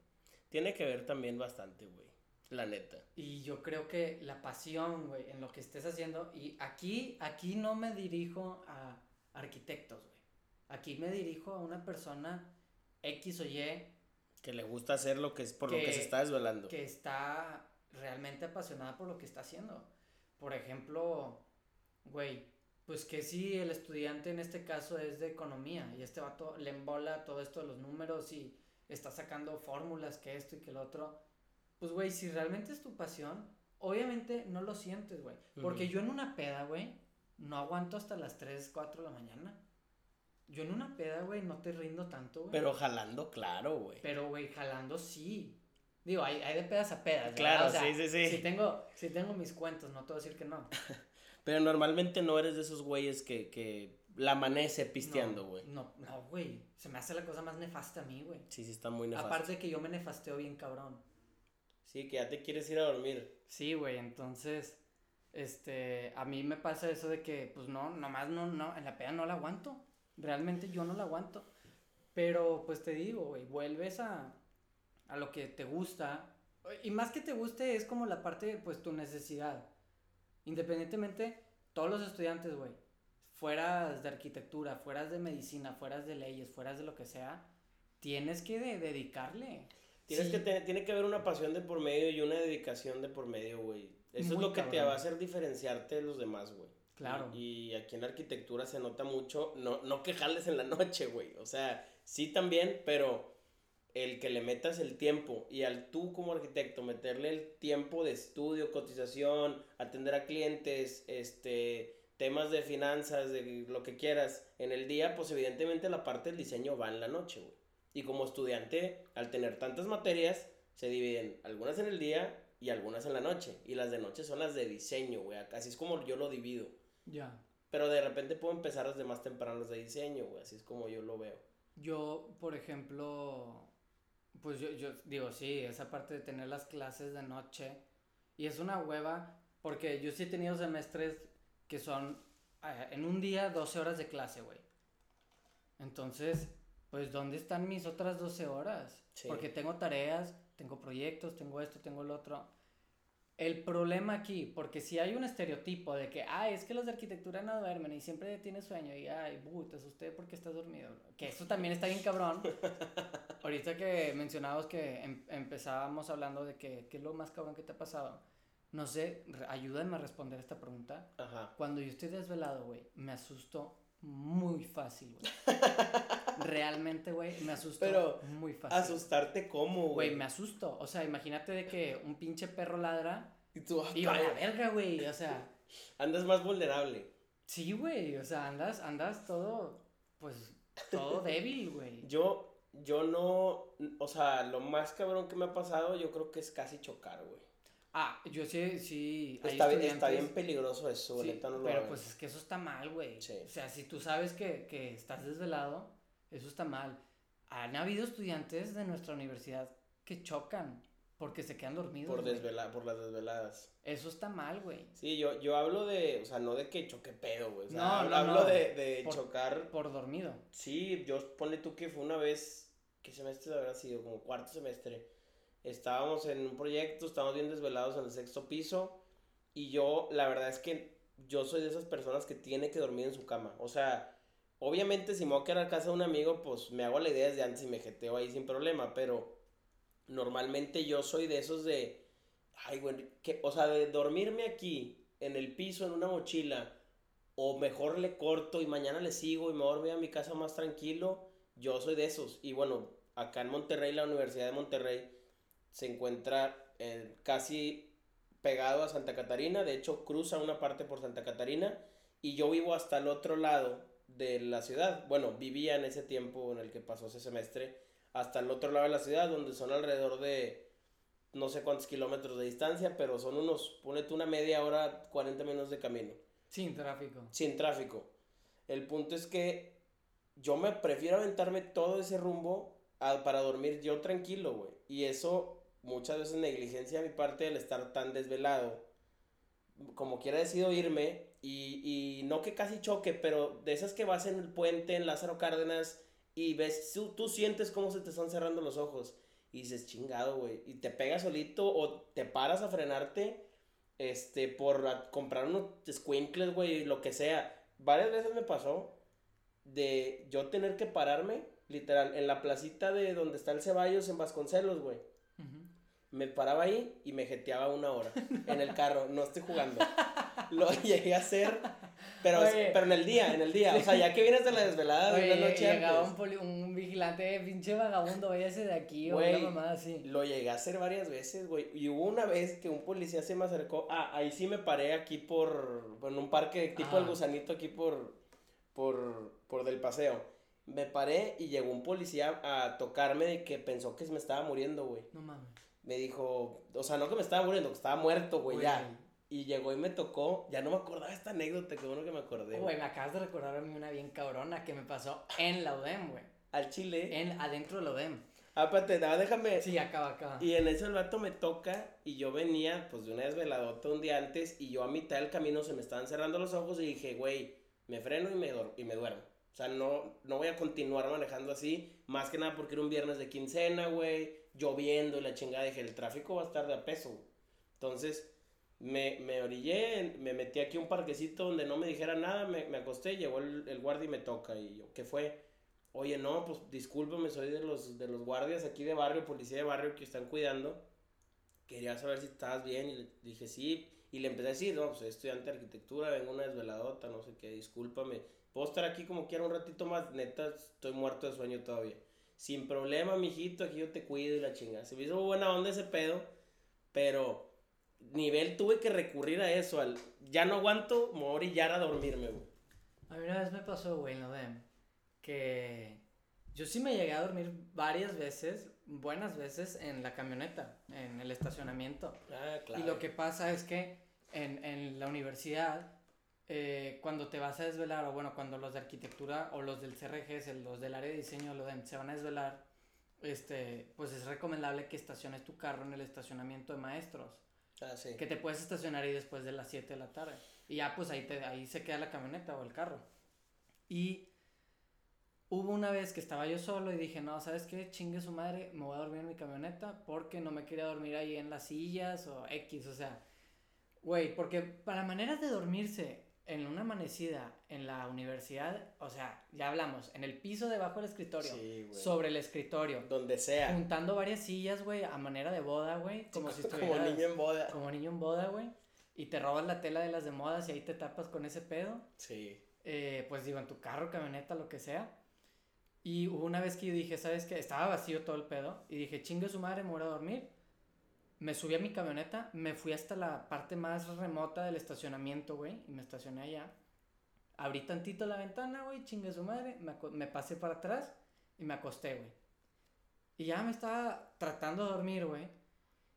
Tiene que ver también bastante, güey. La neta.
Y yo creo que la pasión, güey, en lo que estés haciendo, y aquí, aquí no me dirijo a arquitectos, güey. Aquí me dirijo a una persona X o Y.
Que le gusta hacer lo que es por lo que se está desvelando.
Que está realmente apasionada por lo que está haciendo. Por ejemplo, güey, pues que si el estudiante en este caso es de economía y este vato le embola todo esto de los números y está sacando fórmulas que esto y que lo otro. Pues, güey, si realmente es tu pasión, obviamente no lo sientes, güey. Porque yo en una peda, güey, no aguanto hasta las 3, 4 de la mañana. Yo en una peda, güey, no te rindo tanto, güey.
Pero jalando, claro, güey.
Pero, güey, jalando sí. Digo, hay, hay de pedas a pedas. Claro, sí, sí, sí. Si tengo, si tengo mis cuentos, no te voy a decir que no.
Pero normalmente no eres de esos güeyes que, que la amanece pisteando, güey.
No, no, güey. Se me hace la cosa más nefasta a mí, güey.
Sí, sí, está muy nefasta.
Aparte de que yo me nefasteo bien cabrón.
Sí, que ya te quieres ir a dormir.
Sí, güey, entonces este, a mí me pasa eso de que, pues no, nomás no, no, en la peda no la aguanto. Realmente yo no la aguanto. Pero, pues te digo, güey, vuelves a, a lo que te gusta. Y más que te guste es como la parte, pues tu necesidad. Independientemente, todos los estudiantes, güey, fueras de arquitectura, fueras de medicina, fueras de leyes, fueras de lo que sea, tienes que dedicarle.
Tienes que tiene que haber una pasión de por medio y una dedicación de por medio, güey. Eso es lo que te va a hacer diferenciarte de los demás, güey. Claro. Y, aquí en la arquitectura se nota mucho, no, no que en la noche, güey. O sea, sí también, pero el que le metas el tiempo y al tú como arquitecto meterle el tiempo de estudio, cotización, atender a clientes, este, temas de finanzas, de lo que quieras en el día, pues evidentemente la parte del diseño va en la noche, güey. Y como estudiante, al tener tantas materias, se dividen algunas en el día y algunas en la noche. Y las de noche son las de diseño, güey. Así es como yo lo divido. Ya. Pero de repente puedo empezar desde más temprano de diseño, güey. Así es como yo lo veo.
Yo, por ejemplo, pues yo, yo digo, sí, esa parte de tener las clases de noche. Y es una hueva, porque yo sí he tenido semestres que son eh, en un día 12 horas de clase, güey. Entonces, pues, ¿dónde están mis otras 12 horas? Porque tengo tareas, tengo proyectos, tengo esto, tengo el otro. El problema aquí, porque si hay un estereotipo de que, ay, es que los de arquitectura no duermen y siempre tiene sueño y, ay, bu, te asusté porque estás dormido. Que eso también está bien cabrón. Ahorita que mencionabas que em, empezábamos hablando de que, ¿qué es lo más cabrón que te ha pasado? No sé, ayúdame a responder esta pregunta. Ajá. Cuando yo estoy desvelado, güey, me asusto muy fácil, güey. Realmente, güey, me asustó Pero,
muy fácil. ¿Asustarte cómo,
güey? Güey, me asusto. O sea, imagínate de que un pinche perro ladra. Y tú, y a la verga, güey. O sea.
Andas más vulnerable.
Sí, güey. O sea, andas, andas todo, pues, todo débil, güey.
Yo, yo no. O sea, lo más cabrón que me ha pasado, yo creo que es casi chocar, güey.
Ah, yo sí, sí.
Está, bien, está bien peligroso eso,
sí, no Pero pues es que eso está mal, güey. O sea, si tú sabes que, que estás desvelado, eso está mal. Han habido estudiantes de nuestra universidad que chocan porque se quedan dormidos.
Por, por las desveladas.
Eso está mal, güey.
Sí, yo, yo hablo de, o sea, no de que choque pedo, güey. no, no, hablo de, de chocar.
Por dormido.
Sí, yo ponle tú que fue una vez, ¿qué semestre habrá sido? Como cuarto semestre estábamos en un proyecto, estábamos bien desvelados en el sexto piso Y yo, la verdad es que yo soy de esas personas que tiene que dormir en su cama. O sea, obviamente si me voy a quedar a casa de un amigo, pues me hago la idea desde antes y me jeteo ahí sin problema. Pero normalmente yo soy de esos de, ay, güey, que, o sea, de dormirme aquí, en el piso, en una mochila, o mejor le corto y mañana le sigo y me voy a mi casa más tranquilo. Yo soy de esos. Y bueno, acá en Monterrey, la Universidad de Monterrey se encuentra eh, casi pegado a Santa Catarina. De hecho, cruza una parte por Santa Catarina. Y yo vivo hasta el otro lado de la ciudad. Bueno, vivía en ese tiempo en el que pasó ese semestre. Hasta el otro lado de la ciudad, donde son alrededor de no sé cuántos kilómetros de distancia, pero son unos, ponete una media hora, 40 minutos de camino.
Sin tráfico.
Sin tráfico. El punto es que yo me prefiero aventarme todo ese rumbo para dormir yo tranquilo, güey. Y eso muchas veces negligencia de mi parte el estar tan desvelado. Como quiera decido irme y, y no que casi choque, pero de esas que vas en el puente en Lázaro Cárdenas y ves, tú, tú sientes cómo se te están cerrando los ojos y dices, chingado, güey. Y te pegas solito o te paras a frenarte este, por comprar unos squinkles, güey, lo que sea. Varias veces me pasó de yo tener que pararme, literal, en la placita de donde está el Ceballos en Vasconcelos, güey. Me paraba ahí y me jeteaba una hora en el carro, no estoy jugando. Lo llegué a hacer pero, pero en el día, en el día. O sea, ya que vienes de la desvelada de una noche
llegaba un, un, vigilante, pinche vagabundo, váyase de aquí, o una mamada así.
Lo llegué a hacer varias veces, güey. Y hubo una vez que un policía se me acercó. Ah, ahí sí me paré aquí por. En un parque tipo el gusanito aquí por. Por. Por del paseo. Me paré y llegó un policía a tocarme de que pensó que me estaba muriendo, güey.
No mames.
Me dijo, o sea, no que me estaba muriendo, que estaba muerto, güey, ya. Y llegó y me tocó, ya no me acordaba esta anécdota, qué bueno que me acordé.
Güey, me acabas de recordar a mí una bien cabrona que me pasó en la UDEM, güey.
Al Chile.
En, adentro de la UDEM.
Ah, espérate, déjame.
Sí, acaba, acaba.
Y en ese el vato me toca y yo venía, pues de una desveladota un día antes y yo a mitad del camino se me estaban cerrando los ojos y dije, güey, me freno y me, y me duermo. O sea, no, no voy a continuar manejando así, más que nada porque era un viernes de quincena, güey, lloviendo y la chingada. Dije, el tráfico va a estar de a peso. Entonces, me, me orillé, me metí aquí a un parquecito donde no me dijera nada, me, me acosté, llegó el, el, guardia y me toca. Y yo, ¿qué fue? Oye, no, pues discúlpeme, soy de los, de los guardias aquí de barrio, policía de barrio que están cuidando. Quería saber si estabas bien y le dije sí. Y le empecé a decir, no, pues soy estudiante de arquitectura, vengo una desveladota, no sé qué, discúlpame. Puedo estar aquí como quiera un ratito más, neta, estoy muerto de sueño todavía. Sin problema, mijito, aquí yo te cuido y la chingada. Se me hizo buena onda ese pedo, pero nivel tuve que recurrir a eso, al ya no aguanto, me voy a a dormirme, güey.
A mí una vez me pasó, güey, no ven, que yo sí me llegué a dormir varias veces, buenas veces, en la camioneta, en el estacionamiento.
Ah, claro.
Y lo que pasa es que en, en la universidad, eh, cuando te vas a desvelar, o bueno, cuando los de arquitectura o los del CRG, los del área de diseño, de, se van a desvelar, este, pues es recomendable que estaciones tu carro en el estacionamiento de maestros.
Ah, sí.
Que te puedes estacionar ahí después de las 7 de la tarde. Y ya pues ahí, te, ahí se queda la camioneta o el carro. Y hubo una vez que estaba yo solo y dije, no, ¿sabes qué? Chingue su madre, me voy a dormir en mi camioneta porque no me quería dormir ahí en las sillas o X, o sea, güey, porque para maneras de dormirse en una amanecida en la universidad, o sea, ya hablamos, en el piso debajo del escritorio, sobre el escritorio,
donde sea,
juntando varias sillas, güey, a manera de boda, güey, como si
estuvieras como niño en boda,
como niño en boda, güey, y te robas la tela de las de modas y ahí te tapas con ese pedo.
Sí.
Eh, pues digo, en tu carro, camioneta, lo que sea. Y hubo una vez que yo dije, ¿sabes qué? Estaba vacío todo el pedo y dije, chingue su madre, me voy a dormir me subí a mi camioneta, me fui hasta la parte más remota del estacionamiento, güey, y me estacioné allá. Abrí tantito la ventana, güey, chingue su madre, me, pasé para atrás y me acosté, güey. Y ya me estaba tratando de dormir, güey.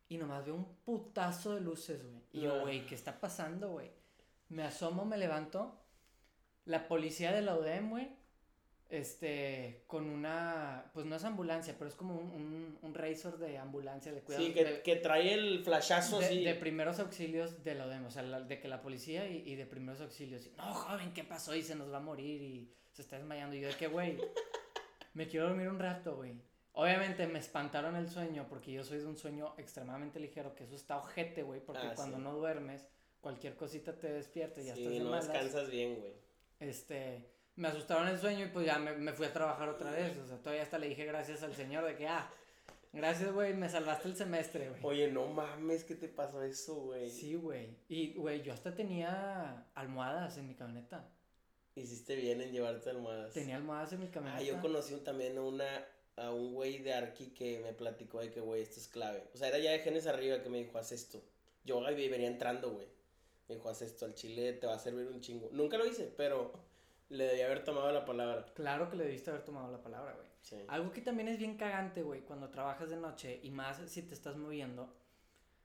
Y nomás veo un putazo de luces, güey. Y yo, güey, ¿qué está pasando, güey? Me asomo, me levanto. La policía de la UDEM, güey, este, con una, pues no es ambulancia, pero es como un, un, un razor de ambulancia de cuidado.
Sí, que, que trae el flashazo
de,
así.
De primeros auxilios de la ODEM, o sea, de que la policía y, y, de primeros auxilios, no, joven, ¿qué pasó? Y se nos va a morir y se está desmayando. Y yo de que, güey, me quiero dormir un rato, güey. Obviamente me espantaron el sueño porque yo soy de un sueño extremadamente ligero, que eso está ojete, güey, porque ah, cuando no duermes, cualquier cosita te despierta y ya
Sí,
estás de
no
malas.
descansas bien, güey.
Este, me asustaron el sueño y pues ya me, me fui a trabajar otra vez. O sea, todavía hasta le dije gracias al señor de que, ah, gracias, güey, me salvaste el semestre, güey.
Oye, no mames, ¿qué te pasó eso, güey?
Sí, güey. Y, güey, yo hasta tenía almohadas en mi camioneta.
Hiciste bien en llevarte almohadas.
Tenía almohadas en mi camioneta.
Ah, yo conocí también a una a un güey de Arki que me platicó de que, güey, esto es clave. O sea, era ya de genes arriba que me dijo, haz esto. Yo ahí venía entrando, güey. Me dijo, haz esto al chile, te va a servir un chingo. Nunca lo hice, pero le debía haber tomado la palabra.
Claro que le debiste haber tomado la palabra, güey.
Sí.
Algo que también es bien cagante, güey, cuando trabajas de noche y más si te estás moviendo.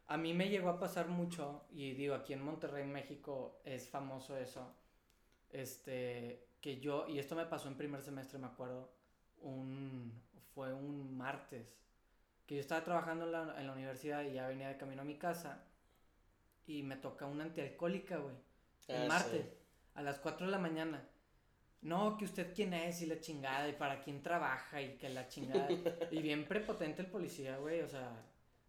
A mí me llegó a pasar mucho, y digo, aquí en Monterrey, México, es famoso eso. Este, que yo, y esto me pasó en primer semestre, me acuerdo, un, fue un martes, que yo estaba trabajando en la, en la universidad y ya venía de camino a mi casa, y me toca una antialcohólica, güey, el
Ah,
martes,
sí.
a las 4 de la mañana. No, que usted quién es y la chingada y para quién trabaja y que la chingada. y bien prepotente el policía, güey, o sea,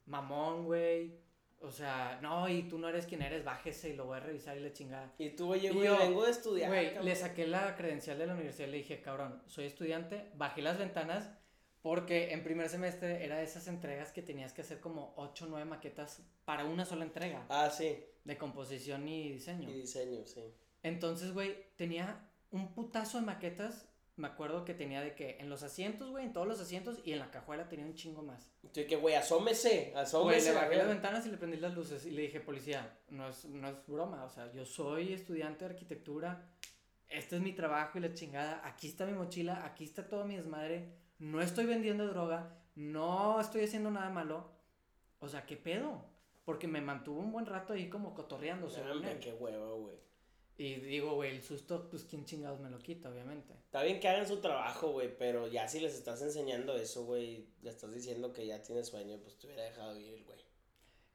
mamón, güey. O sea, no, y tú no eres quien eres, bájese y lo voy a revisar y la chingada.
Y tú, oye, güey,
yo,
vengo de estudiar.
Güey, le saqué la credencial de la universidad y le dije, cabrón, soy estudiante, bajé las ventanas porque en primer semestre era de esas entregas que tenías que hacer como 8 o 9 maquetas para una sola entrega
Ah, sí.
de composición y diseño.
Y diseño, sí.
Entonces, güey, tenía un putazo de maquetas. Me acuerdo que tenía de que en los asientos, güey, en todos los asientos y en la cajuela tenía un chingo más.
Tú, que, güey, asómese,
Güey,
asómese.
le
a
bajé las ventanas y le prendí las luces y le dije, policía, no es, no es broma, o sea, yo soy estudiante de arquitectura, este es mi trabajo y la chingada, aquí está mi mochila, aquí está todo mi desmadre, no estoy vendiendo droga, no estoy haciendo nada malo, o sea, ¿qué pedo? Porque me mantuvo un buen rato ahí como cotorreando,
Hombre, qué hueva, güey.
Y digo, güey, el susto, pues, ¿quién chingados me lo quita, obviamente?
Está bien que hagan su trabajo, güey, pero ya si les estás enseñando eso, güey, le estás diciendo que ya tienes sueño, pues te hubiera dejado ir, güey.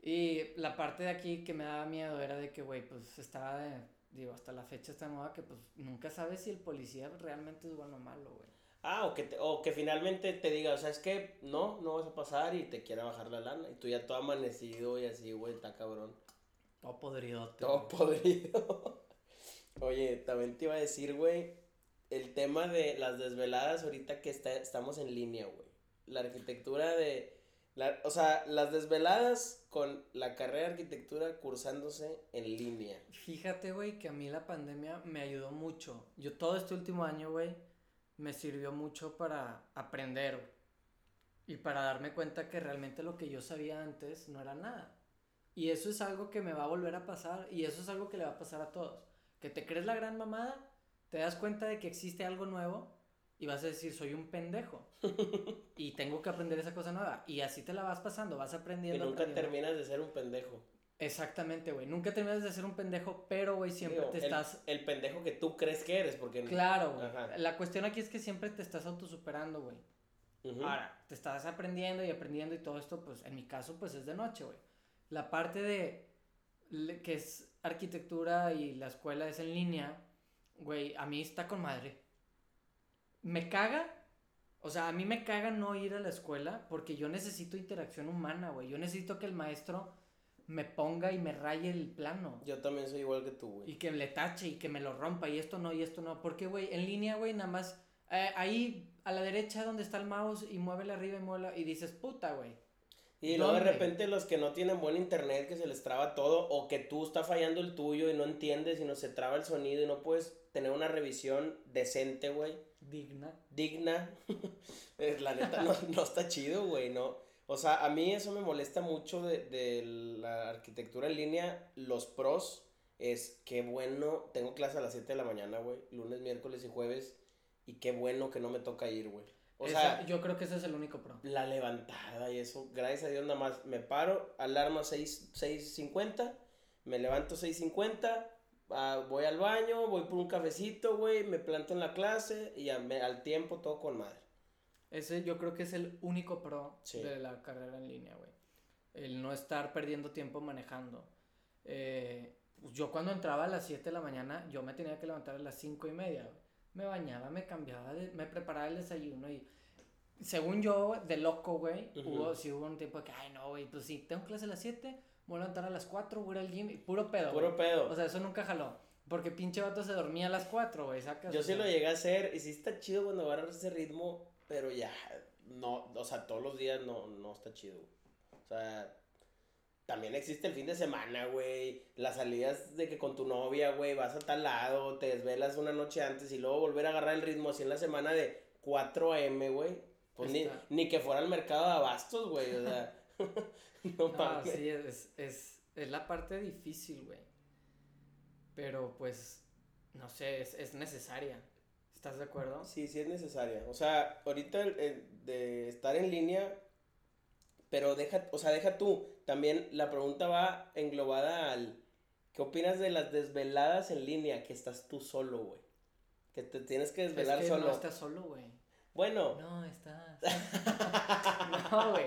Y la parte de aquí que me daba miedo era de que, güey, pues estaba de, digo, hasta la fecha está moda que pues nunca sabes si el policía realmente es bueno o malo, güey.
Ah, o que, te- o que finalmente te diga, o sea, es que no, no vas a pasar y te quiera bajar la lana. Y tú ya todo amanecido y así, güey, está cabrón.
Todo podridote.
Todo podrido. Oye, también te iba a decir, güey, el tema de las desveladas ahorita que está, estamos en línea, güey. La arquitectura de... La, o sea, las desveladas con la carrera de arquitectura cursándose en línea.
Fíjate, güey, que a mí la pandemia me ayudó mucho. Yo todo este último año, güey, me sirvió mucho para aprender y para darme cuenta que realmente lo que yo sabía antes no era nada. Y eso es algo que me va a volver a pasar y eso es algo que le va a pasar a todos. Que te crees la gran mamada, te das cuenta de que existe algo nuevo y vas a decir, soy un pendejo. y tengo que aprender esa cosa nueva. Y así te la vas pasando, vas
Y
aprendiendo.
nunca
aprendiendo.
terminas de ser un pendejo.
Exactamente, güey. Nunca terminas de ser un pendejo, pero, güey, siempre
Digo,
te
el-
estás...
El, pendejo que tú crees que eres, porque...
Claro, güey. La cuestión aquí es que siempre te estás autosuperando, güey. Ahora, te estás aprendiendo y aprendiendo y todo esto, pues en mi caso, pues es de noche, güey. La parte de que es arquitectura y la escuela es en línea, güey, a mí está con madre. Me caga, o sea, a mí me caga no ir a la escuela porque yo necesito interacción humana, güey. Yo necesito que el maestro me ponga y me raye el plano.
Yo también soy igual que tú, güey.
Y que le tache y que me lo rompa y esto no y esto no. Porque, güey, en línea, güey, nada más eh, ahí a la derecha donde está el mouse y muévele arriba y muévela y dices, puta, güey.
Y luego de repente los que no tienen buen internet, que se les traba todo, o que tú está fallando el tuyo y no entiendes y no se traba el sonido y no puedes tener una revisión decente, güey,
Digna.
digna. Eh, la neta no, no está chido, güey, no. O sea, a mí eso me molesta mucho de, de la arquitectura en línea. Los pros es que bueno, tengo clase a las 7 de la mañana, güey, lunes, miércoles y jueves, y qué bueno que no me toca ir, güey. O
Esa-
sea,
yo creo que ese es el único pro.
la levantada y eso, gracias a Dios nada más me paro, alarma 6, 6.50, me levanto 6.50, ah, voy al baño, voy por un cafecito, güey, me planto en la clase y a- me- al tiempo todo con madre.
Ese yo creo que es el único pro
Sí.
de la carrera en línea, güey. El no estar perdiendo tiempo manejando. Eh, yo cuando entraba a las 7 de la mañana, yo me tenía que levantar a las 5 y media. güey. Me bañaba, me cambiaba, de- me preparaba el desayuno y según yo, de loco, güey,
Ujú.
hubo, sí hubo un tiempo de que, ay, no, güey, pues sí, tengo clase a las 7, me voy a levantar a las 4, voy a ir al gym, y puro pedo.
Puro pedo.
O sea, eso nunca jaló. Porque pinche vato se dormía a las 4, güey, sacas.
Yo sí lo llegué a hacer y sí está chido cuando agarras ese ritmo, pero ya, no, o sea, todos los días no, no está chido. O sea, también existe el fin de semana, güey, las salidas de que con tu novia, güey, vas a tal lado, te desvelas una noche antes y luego volver a agarrar el ritmo así en la semana de 4 a.m., güey. Pues ni, ni que fuera al mercado de abastos, güey, o sea, no
No, sí, es, es, es la parte difícil, güey. Pero pues, no sé, es, es necesaria. ¿Estás de acuerdo?
Sí, sí es necesaria. O sea, ahorita el- el de estar en línea, pero deja, o sea, deja tú. También la pregunta va englobada al, ¿qué opinas de las desveladas en línea? Que estás tú solo, güey. Que te tienes que desvelar
es que
solo.
no estás solo, güey.
Bueno,
No, estás. no, güey.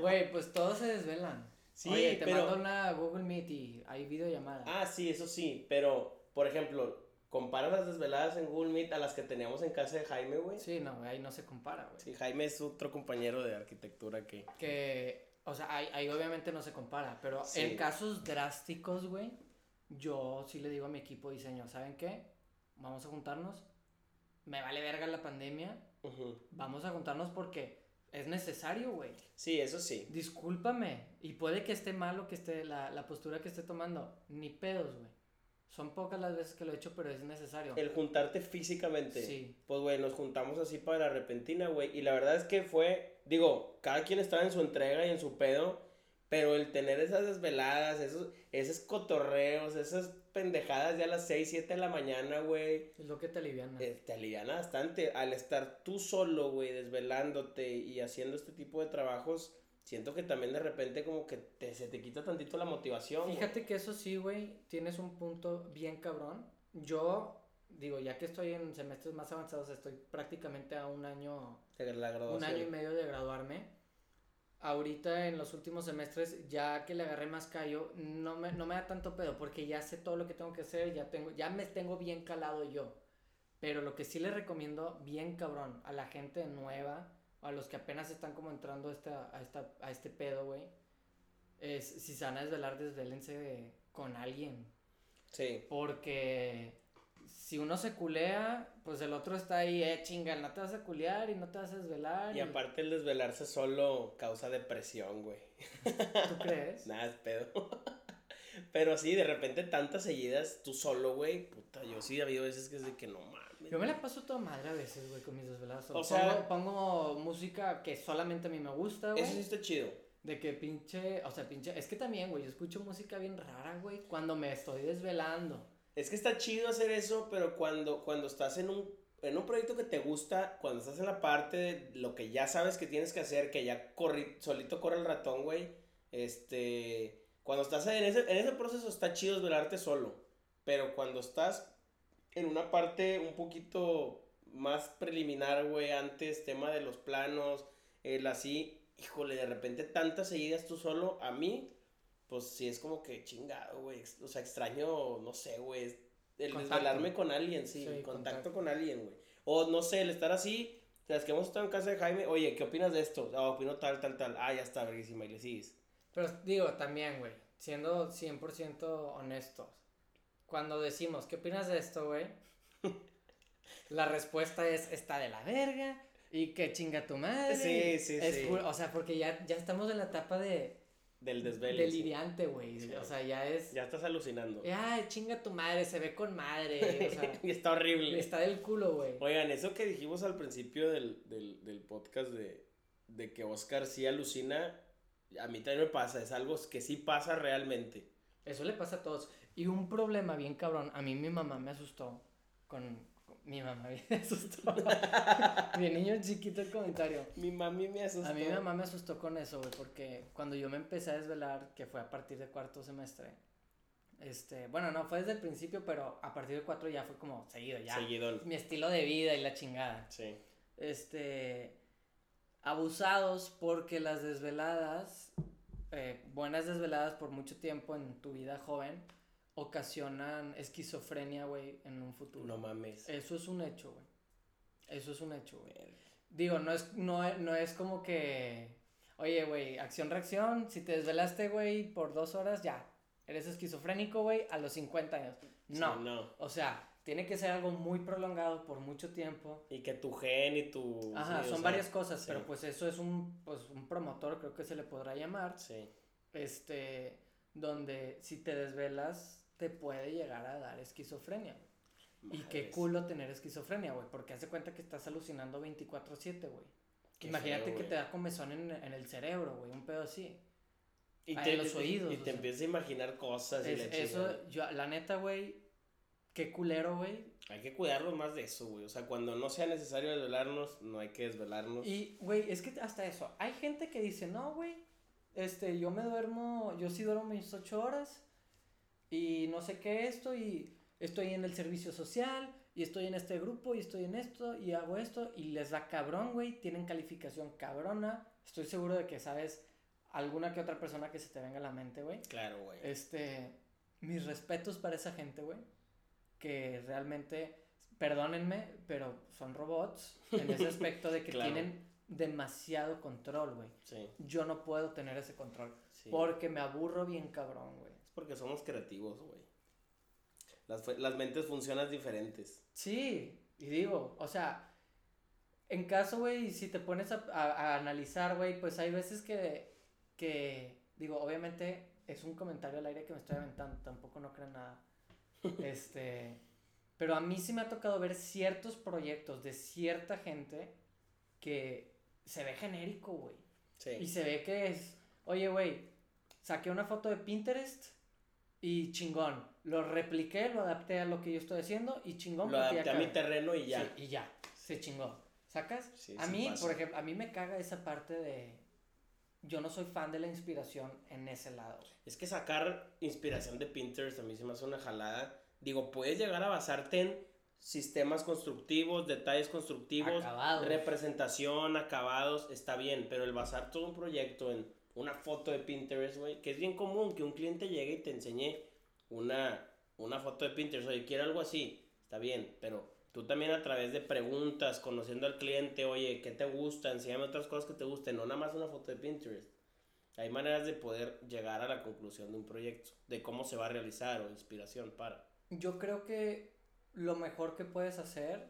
Güey, pues todos se desvelan.
Sí,
Oye, te
pero-
mando una Google Meet y hay videollamada.
ah, sí, eso sí, pero, por ejemplo, compara las desveladas en Google Meet a las que teníamos en casa de Jaime, güey. Sí,
Sí, no, ahí no se compara, güey.
Jaime es otro compañero de arquitectura que...
Que, o sea, ahí, ahí obviamente no se compara, pero
Sí.
en casos drásticos, güey, yo sí le digo a mi equipo de diseño, ¿saben qué? Vamos a juntarnos. Me vale verga la pandemia. Vamos a juntarnos porque es necesario, güey.
Sí, eso sí.
Discúlpame. Y puede que esté mal o que esté la, la postura que esté tomando. Ni pedos, güey. Son pocas las veces que lo he hecho, pero es necesario.
El juntarte físicamente.
Sí.
Pues, güey, nos juntamos así para la repentina, güey. Y la verdad es que fue, digo, cada quien estaba en su entrega y en su pedo. Pero el tener esas desveladas, esos, esos cotorreos, esas pendejadas ya a las 6, 7 de la mañana, güey.
Es lo que te aliviana.
eh, te aliviana bastante. Al estar tú solo, güey, desvelándote y haciendo este tipo de trabajos, siento que también de repente como que te, se te quita tantito la motivación.
Fíjate que eso sí, güey, tienes un punto bien cabrón. Yo, digo, ya que estoy en semestres más avanzados, estoy prácticamente a un año,
la
un año y medio de graduarme. Ahorita en los últimos semestres, ya que le agarré más callo, no me, no me da tanto pedo, porque ya sé todo lo que tengo que hacer, ya tengo, ya me tengo bien calado yo. Pero lo que sí le recomiendo, bien cabrón, a la gente nueva, a los que apenas están como entrando a, esta, a, esta, a este pedo, güey, es si se van a desvelar, desvélense con alguien.
Sí.
Porque si uno se culea, pues el otro está ahí, eh, chinga, no te vas a culear y no te vas a desvelar.
Y aparte el desvelarse solo causa depresión, güey.
¿Tú crees?
Nada, es pedo. Pero sí, de repente tantas seguidas, tú solo, güey. Puta, yo sí ha habido veces que es de que no mames.
Yo me la paso toda madre a veces, güey, con mis desveladas. solo.
O sea-
pongo, pongo música que solamente a mí me gusta, güey.
Eso sí está chido.
De que pinche, o sea, pinche, es que también, güey, yo escucho música bien rara, güey, cuando me estoy desvelando.
Es que está chido hacer eso, pero cuando, cuando estás en un, en un proyecto que te gusta, cuando estás en la parte de lo que ya sabes que tienes que hacer, que ya corri, solito corre el ratón, güey. Este. Cuando estás en ese, en ese proceso está chido desvelarte solo. Pero cuando estás en una parte un poquito más preliminar, güey, antes, tema de los planos, el así, híjole, de repente tantas seguidas tú solo, a mí, pues sí es como que chingado, güey. O sea, extraño, no sé, güey. El
Contacto.
desvelarme con alguien, sí.
Sí,
contacto,
contacto.
con alguien, güey. O no sé, el estar así. Es que hemos estado en casa de Jaime. Oye, ¿qué opinas de esto? Ah, opino tal, tal, tal. Ah, ya está, verguísima, y le sigues.
Pero digo, también, güey, siendo 100% honestos, cuando decimos, ¿qué opinas de esto, güey? La respuesta es, está de la verga, y que chinga tu madre.
Sí, sí,
es
sí.
O sea, porque ya, ya estamos en la etapa de
Del desvelo.
deliriante, güey.
Sí.
O sea, ya es,
Ya estás alucinando.
ay, chinga tu madre, se ve con madre, o sea,
y está horrible.
está del culo, güey.
Oigan, eso que dijimos al principio del, del, del podcast de, de que Oscar sí alucina, a mí también me pasa. Es algo que sí pasa realmente.
Eso le pasa a todos. Y un problema bien cabrón, a mí mi mamá me asustó con... con- mi mamá me asustó. mi niño chiquito el comentario.
Mi mami me asustó.
A mí mi mamá me asustó con eso, güey, porque cuando yo me empecé a desvelar, que fue a partir de cuarto semestre, este, bueno, no, fue desde el principio, pero a partir de cuatro ya fue como seguido, ya.
Seguidón.
Mi estilo de vida y la chingada.
Sí.
Este, abusados porque las desveladas, eh, buenas desveladas por mucho tiempo en tu vida joven, ocasionan esquizofrenia, güey, en un futuro.
No mames.
Eso es un hecho, güey. Eso es un hecho, güey. Digo, no es, no, es- no es como que. oye, güey, acción-reacción, si te desvelaste, güey, por dos horas, ya, eres esquizofrénico, güey, a los 50 años. No,
Sí, no.
o sea, tiene que ser algo muy prolongado por mucho tiempo.
Y que tu gen y tu...
Ajá,
sí, o
son
sea,
varias cosas,
sí.
pero pues eso es un, pues, un promotor, creo que se le podrá llamar,
Sí.
este, donde si te desvelas te puede llegar a dar esquizofrenia. Y qué culo tener esquizofrenia, güey, porque hace cuenta que estás alucinando 24/7, güey. Imagínate
feo,
que te da comezón en, en el cerebro, güey, un pedo así.
Y te,
los oídos,
Y
o
te
sea.
empiezas a imaginar cosas y la
eso, yo, la neta, güey, qué culero, güey.
Hay que cuidarnos más de eso, güey. O sea, cuando no sea necesario desvelarnos, no hay que desvelarnos.
Y, güey, es que hasta eso, hay gente que dice, no, güey, este, yo me duermo, yo sí duermo mis ocho horas y no sé qué esto y estoy en el servicio social y estoy en este grupo y estoy en esto y hago esto y les da cabrón, güey, tienen calificación cabrona. Estoy seguro de que sabes alguna que otra persona que se te venga a la mente, güey.
Claro, güey.
Este, mis respetos para esa gente, güey. Que realmente, perdónenme, pero son robots en ese aspecto de que
Claro.
tienen demasiado control, güey.
Sí,
Yo no puedo tener ese control.
sí.
Porque me aburro bien cabrón, güey.
Porque somos creativos, güey. Las, mentes funcionan diferentes.
Sí, y digo, o sea, en caso, güey, si te pones a, a- a analizar, güey, pues hay veces que, que, digo, obviamente es un comentario al aire que me estoy aventando, tampoco no crean nada. Este, pero a mí sí me ha tocado ver ciertos proyectos de cierta gente que se ve genérico, güey. Y
Sí.
se ve que es, oye, güey, saqué una foto de Pinterest y chingón. Lo repliqué, lo adapté a lo que yo estoy haciendo y chingón.
Lo
ya
adapté a mi terreno y ya.
Sí, y ya, se chingó. ¿Sacas?
Sí,
a mí,
pasa.
por ejemplo, a mí me caga esa parte de... Yo no soy fan de la inspiración en ese lado.
Es que sacar inspiración de Pinterest a mí se me hace una jalada. Digo, puedes llegar a basarte en sistemas constructivos, detalles constructivos,
Acabados.
representación, acabados, está bien, pero el basar todo un proyecto en una foto de Pinterest, güey, que es bien común que un cliente llegue y te enseñe una, una foto de Pinterest, oye, quiero algo así, está bien, pero tú también a través de preguntas, conociendo al cliente, oye, ¿qué te gusta? Enséñame otras cosas que te gusten, no nada más una foto de Pinterest. Hay maneras de poder llegar a la conclusión de un proyecto, de cómo se va a realizar o inspiración para.
Yo creo que lo mejor que puedes hacer,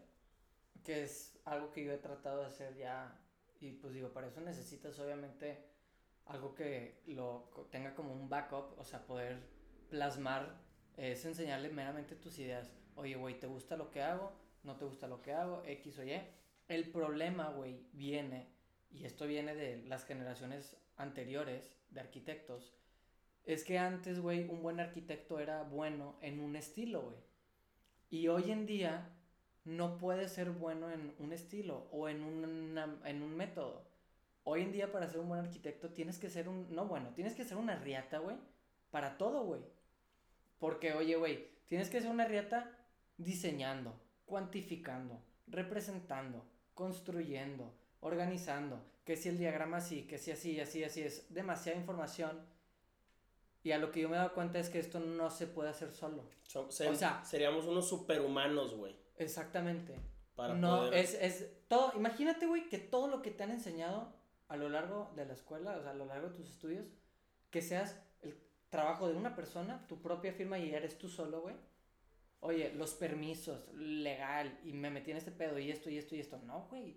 que es algo que yo he tratado de hacer ya, y pues digo, para eso necesitas obviamente algo que lo tenga como un backup, o sea, poder plasmar, es enseñarle meramente tus ideas. Oye, güey, ¿te gusta lo que hago? ¿No te gusta lo que hago? X o Y. El problema, güey, viene, y esto viene de las generaciones anteriores de arquitectos, es que antes, güey, un buen arquitecto era bueno en un estilo, güey. Y hoy en día no puede ser bueno en un estilo o en, una- en un método. Hoy en día para ser un buen arquitecto tienes que ser un... No bueno, tienes que ser una riata, güey. Para todo, güey. Porque, oye, güey, tienes que ser una riata diseñando, cuantificando, representando, construyendo, organizando. Que si el diagrama así, que si así, así, así. Es demasiada información. Y a lo que yo me he dado cuenta es que esto no se puede hacer solo.
So-
O sea-
seríamos unos superhumanos, güey.
Exactamente.
Para
no,
poder...
es, es todo. Imagínate, güey, que todo lo que te han enseñado a lo largo de la escuela, o sea, a lo largo de tus estudios, que seas el trabajo de una persona, tu propia firma y eres tú solo, güey. Oye, los permisos, legal, y me metí en este pedo, y esto, y esto, y esto. No, güey.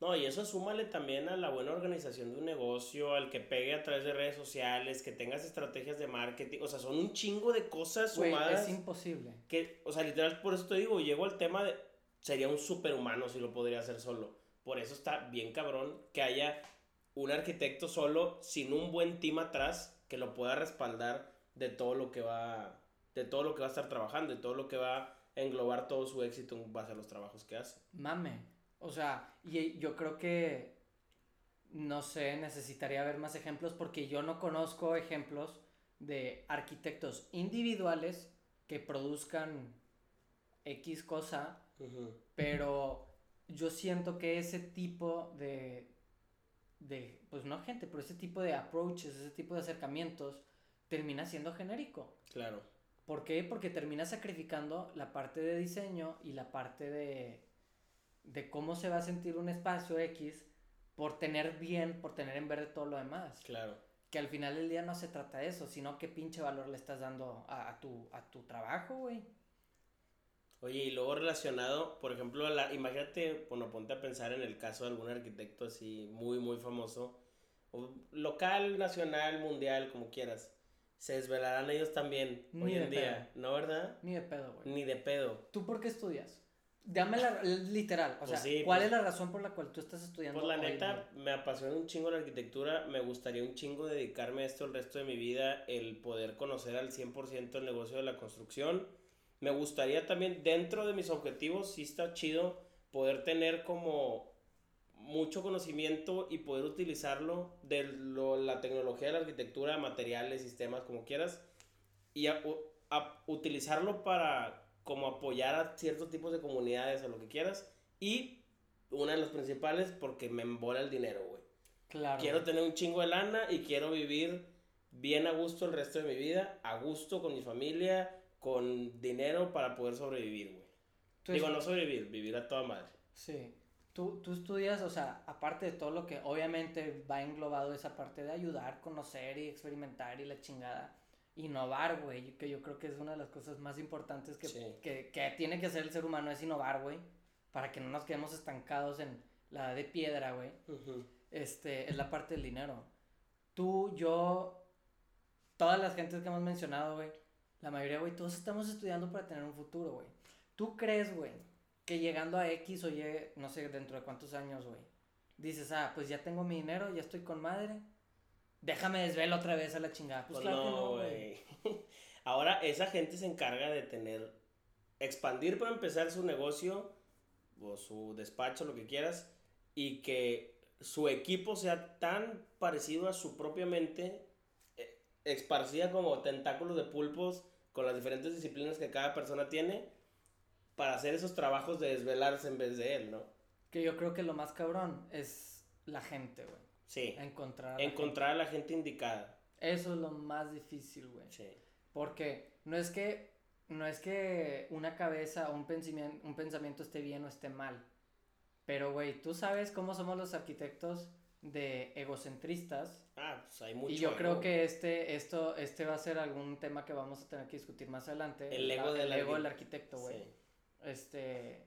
No, y eso súmale también a la buena organización de un negocio, al que pegue a través de redes sociales, que tengas estrategias de marketing, o sea, son un chingo de cosas
Güey,
sumadas
es imposible.
que, o sea, literal, por eso te digo, llego al tema de, sería un superhumano si lo podría hacer solo. Por eso está bien cabrón que haya un arquitecto solo sin un buen team atrás que lo pueda respaldar de todo lo que va, de todo lo que va a estar trabajando, de todo lo que va a englobar todo su éxito en base a los trabajos que hace.
Mame. O sea, y yo creo que, no sé, necesitaría ver más ejemplos porque yo no conozco ejemplos de arquitectos individuales que produzcan X cosa, pero yo siento que ese tipo de, de, pues no gente, pero ese tipo de approaches, ese tipo de acercamientos, termina siendo genérico.
Claro.
¿Por qué? Porque termina sacrificando la parte de diseño y la parte de, de cómo se va a sentir un espacio X por tener bien, por tener en verde todo lo demás.
Claro.
Que al final del día no se trata de eso, sino qué pinche valor le estás dando a, a tu, a tu trabajo, güey.
Oye, y luego relacionado, por ejemplo, a la, imagínate, bueno, ponte a pensar en el caso de algún arquitecto así muy, muy famoso, local, nacional, mundial, como quieras. Se desvelarán ellos también
Ni
hoy en día, ¿no, verdad?
Ni de pedo, güey.
Ni de pedo.
¿Tú por qué estudias? Dame la literal, o
Pues
sea,
sí,
¿cuál
pues-
es la razón por la cual tú estás estudiando?
Pues la
hoy
neta,
día?
me apasiona un chingo la arquitectura, me gustaría un chingo dedicarme a esto el resto de mi vida, el poder conocer al 100% el negocio de la construcción. Me gustaría también, dentro de mis objetivos, sí está chido poder tener como mucho conocimiento y poder utilizarlo de lo- la tecnología de la arquitectura, materiales, sistemas, como quieras, y a- utilizarlo para como apoyar a ciertos tipos de comunidades o lo que quieras. Y una de las principales porque me embola el dinero, güey.
Claro.
Quiero tener un chingo de lana y quiero vivir bien a gusto el resto de mi vida, a gusto con mi familia, con dinero para poder sobrevivir, güey. Digo, no sobrevivir, vivir a toda madre.
Sí. Tú, tú estudias, o sea, aparte de todo lo que obviamente va englobado esa parte de ayudar, conocer y experimentar y la chingada, innovar, güey, que yo creo que es una de las cosas más importantes que,
Sí.
que, que tiene que hacer el ser humano, es innovar, güey, para que no nos quedemos estancados en la edad de piedra, güey.
Ujú.
Este, es la parte del dinero. Tú, yo, todas las gentes que hemos mencionado, güey, la mayoría, güey, todos estamos estudiando para tener un futuro, güey. ¿Tú crees, güey, que llegando a X o Y, no sé, dentro de cuántos años, güey, dices, ah, pues ya tengo mi dinero, ya estoy con madre, déjame desvelo otra vez a la chingada? Pues,
Pues
claro
no,
güey.
Ahora esa gente se encarga de tener, expandir para empezar su negocio o su despacho, lo que quieras, y que su equipo sea tan parecido a su propia mente, eh, esparcida como tentáculos de pulpos con las diferentes disciplinas que cada persona tiene, para hacer esos trabajos de desvelarse en vez de él, ¿no?
Que yo creo que lo más cabrón es la gente, güey.
Sí,
Encontrar. a la
encontrar a la gente indicada.
Eso es lo más difícil, güey.
Sí.
Porque no es que no es que una cabeza o un pensamiento, un pensamiento esté bien o esté mal. Pero güey, tú sabes cómo somos los arquitectos de egocentristas
Ah, pues hay mucho.
y yo
ego.
creo que este esto este va a ser algún tema que vamos a tener que discutir más adelante.
El ego
la-
del
el ego del arquitecto, güey.
Sí.
Este,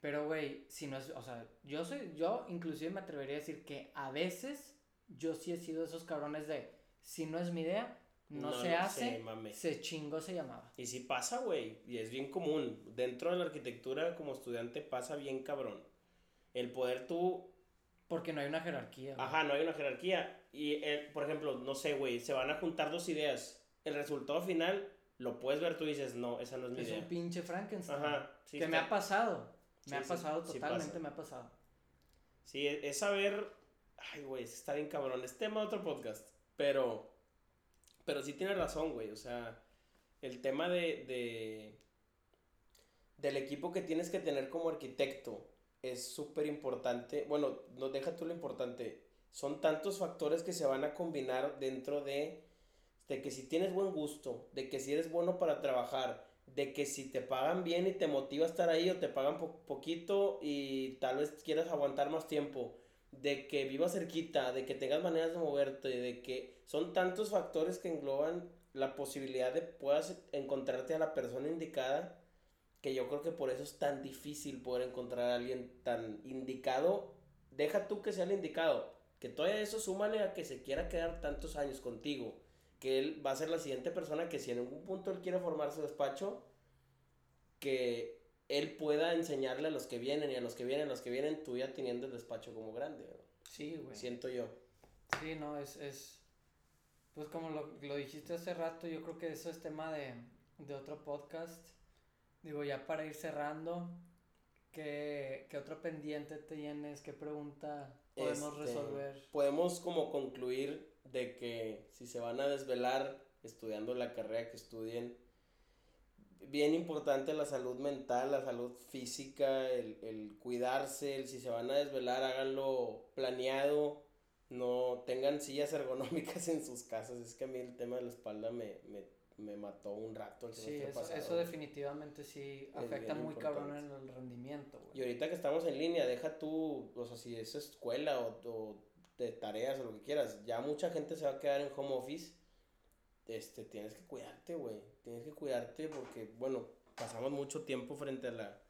pero güey, si no es, o sea, yo soy, yo inclusive me atrevería a decir que a veces yo sí he sido esos cabrones de, si no es mi idea, no,
No,
se hace,
se mame.
se chingó se llamaba.
Y sí pasa, güey, y es bien común. Dentro de la arquitectura como estudiante pasa bien cabrón. El poder tú,
Porque no hay una jerarquía.
ajá, no hay una jerarquía. Y, el, por ejemplo, no sé, güey, se van a juntar dos ideas. El resultado final lo puedes ver, tú dices, no, esa no es mi
Es
idea.
un pinche Frankenstein.
Ajá, sí.
que me ha pasado. Me
Sí,
ha pasado
sí
totalmente,
pasa.
me ha pasado.
Sí, es, es saber. Ay, güey, está bien cabrón. Es tema de otro podcast. Pero. Pero sí tiene razón, güey. O sea, el tema de, de. Del equipo que tienes que tener como arquitecto es súper importante. Bueno, no deja tú lo importante. Son tantos factores que se van a combinar dentro de. De que si tienes buen gusto, de que si eres bueno para trabajar, de que si te pagan bien y te motiva a estar ahí o te pagan po- poquito y tal vez quieras aguantar más tiempo, de que vivas cerquita, de que tengas maneras de moverte, de que son tantos factores que engloban la posibilidad de puedas encontrarte a la persona indicada que yo creo que por eso es tan difícil poder encontrar a alguien tan indicado. Deja tú que sea el indicado, que todavía eso súmale a que se quiera quedar tantos años contigo, que él va a ser la siguiente persona que si en algún punto él quiere formar su despacho, que él pueda enseñarle a los que vienen y a los que vienen, a los que vienen, tú ya teniendo el despacho como grande, ¿no?
Sí, güey.
siento yo.
Sí, no, es, es, pues como lo, lo dijiste hace rato, yo creo que eso es tema de, de otro podcast. Digo, ya para ir cerrando, ¿qué, qué otro pendiente tienes? ¿Qué pregunta podemos
Este,
resolver?
Podemos como concluir de que si se van a desvelar estudiando la carrera que estudien, bien importante la salud mental, la salud física, el, el cuidarse, el si se van a desvelar, háganlo planeado, no tengan sillas ergonómicas en sus casas. Es que a mí el tema de la espalda me, me, me mató un rato el
Sí, eso, eso definitivamente sí afecta muy cabrón en el rendimiento, güey.
Y ahorita que estamos en línea, deja tú, o sea, si es escuela o, o de tareas o lo que quieras, ya mucha gente se va a quedar en home office. Este, tienes que cuidarte, güey. Tienes que cuidarte porque, bueno, pasamos mucho tiempo frente a la,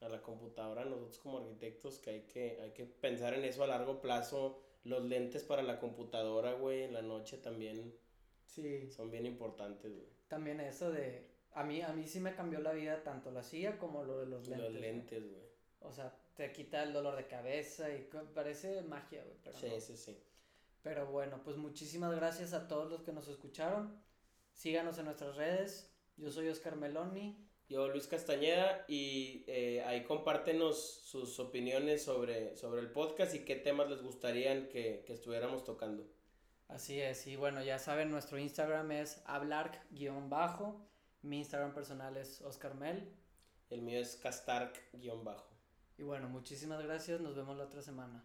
a la computadora nosotros como arquitectos que hay que, hay que pensar en eso a largo plazo. Los lentes para la computadora, güey, en la noche también
Sí.
Son bien importantes, güey.
También eso de... A mí, a mí sí me cambió la vida tanto la silla como lo de los lentes.
Los lentes, güey.
O sea, te quita el dolor de cabeza y parece magia, güey.
sí, sí, sí.
Pero bueno, pues muchísimas gracias a todos los que nos escucharon. Síganos en nuestras redes. Yo soy Oscar Meloni.
Yo, Luis Castañeda, y eh, ahí compártenos sus opiniones sobre, sobre el podcast y qué temas les gustaría que, que estuviéramos tocando.
Así es, y bueno, ya saben, nuestro Instagram es hablark-bajo, mi Instagram personal es Oscar Mel.
El mío es castark-bajo.
Y bueno, muchísimas gracias, nos vemos la otra semana.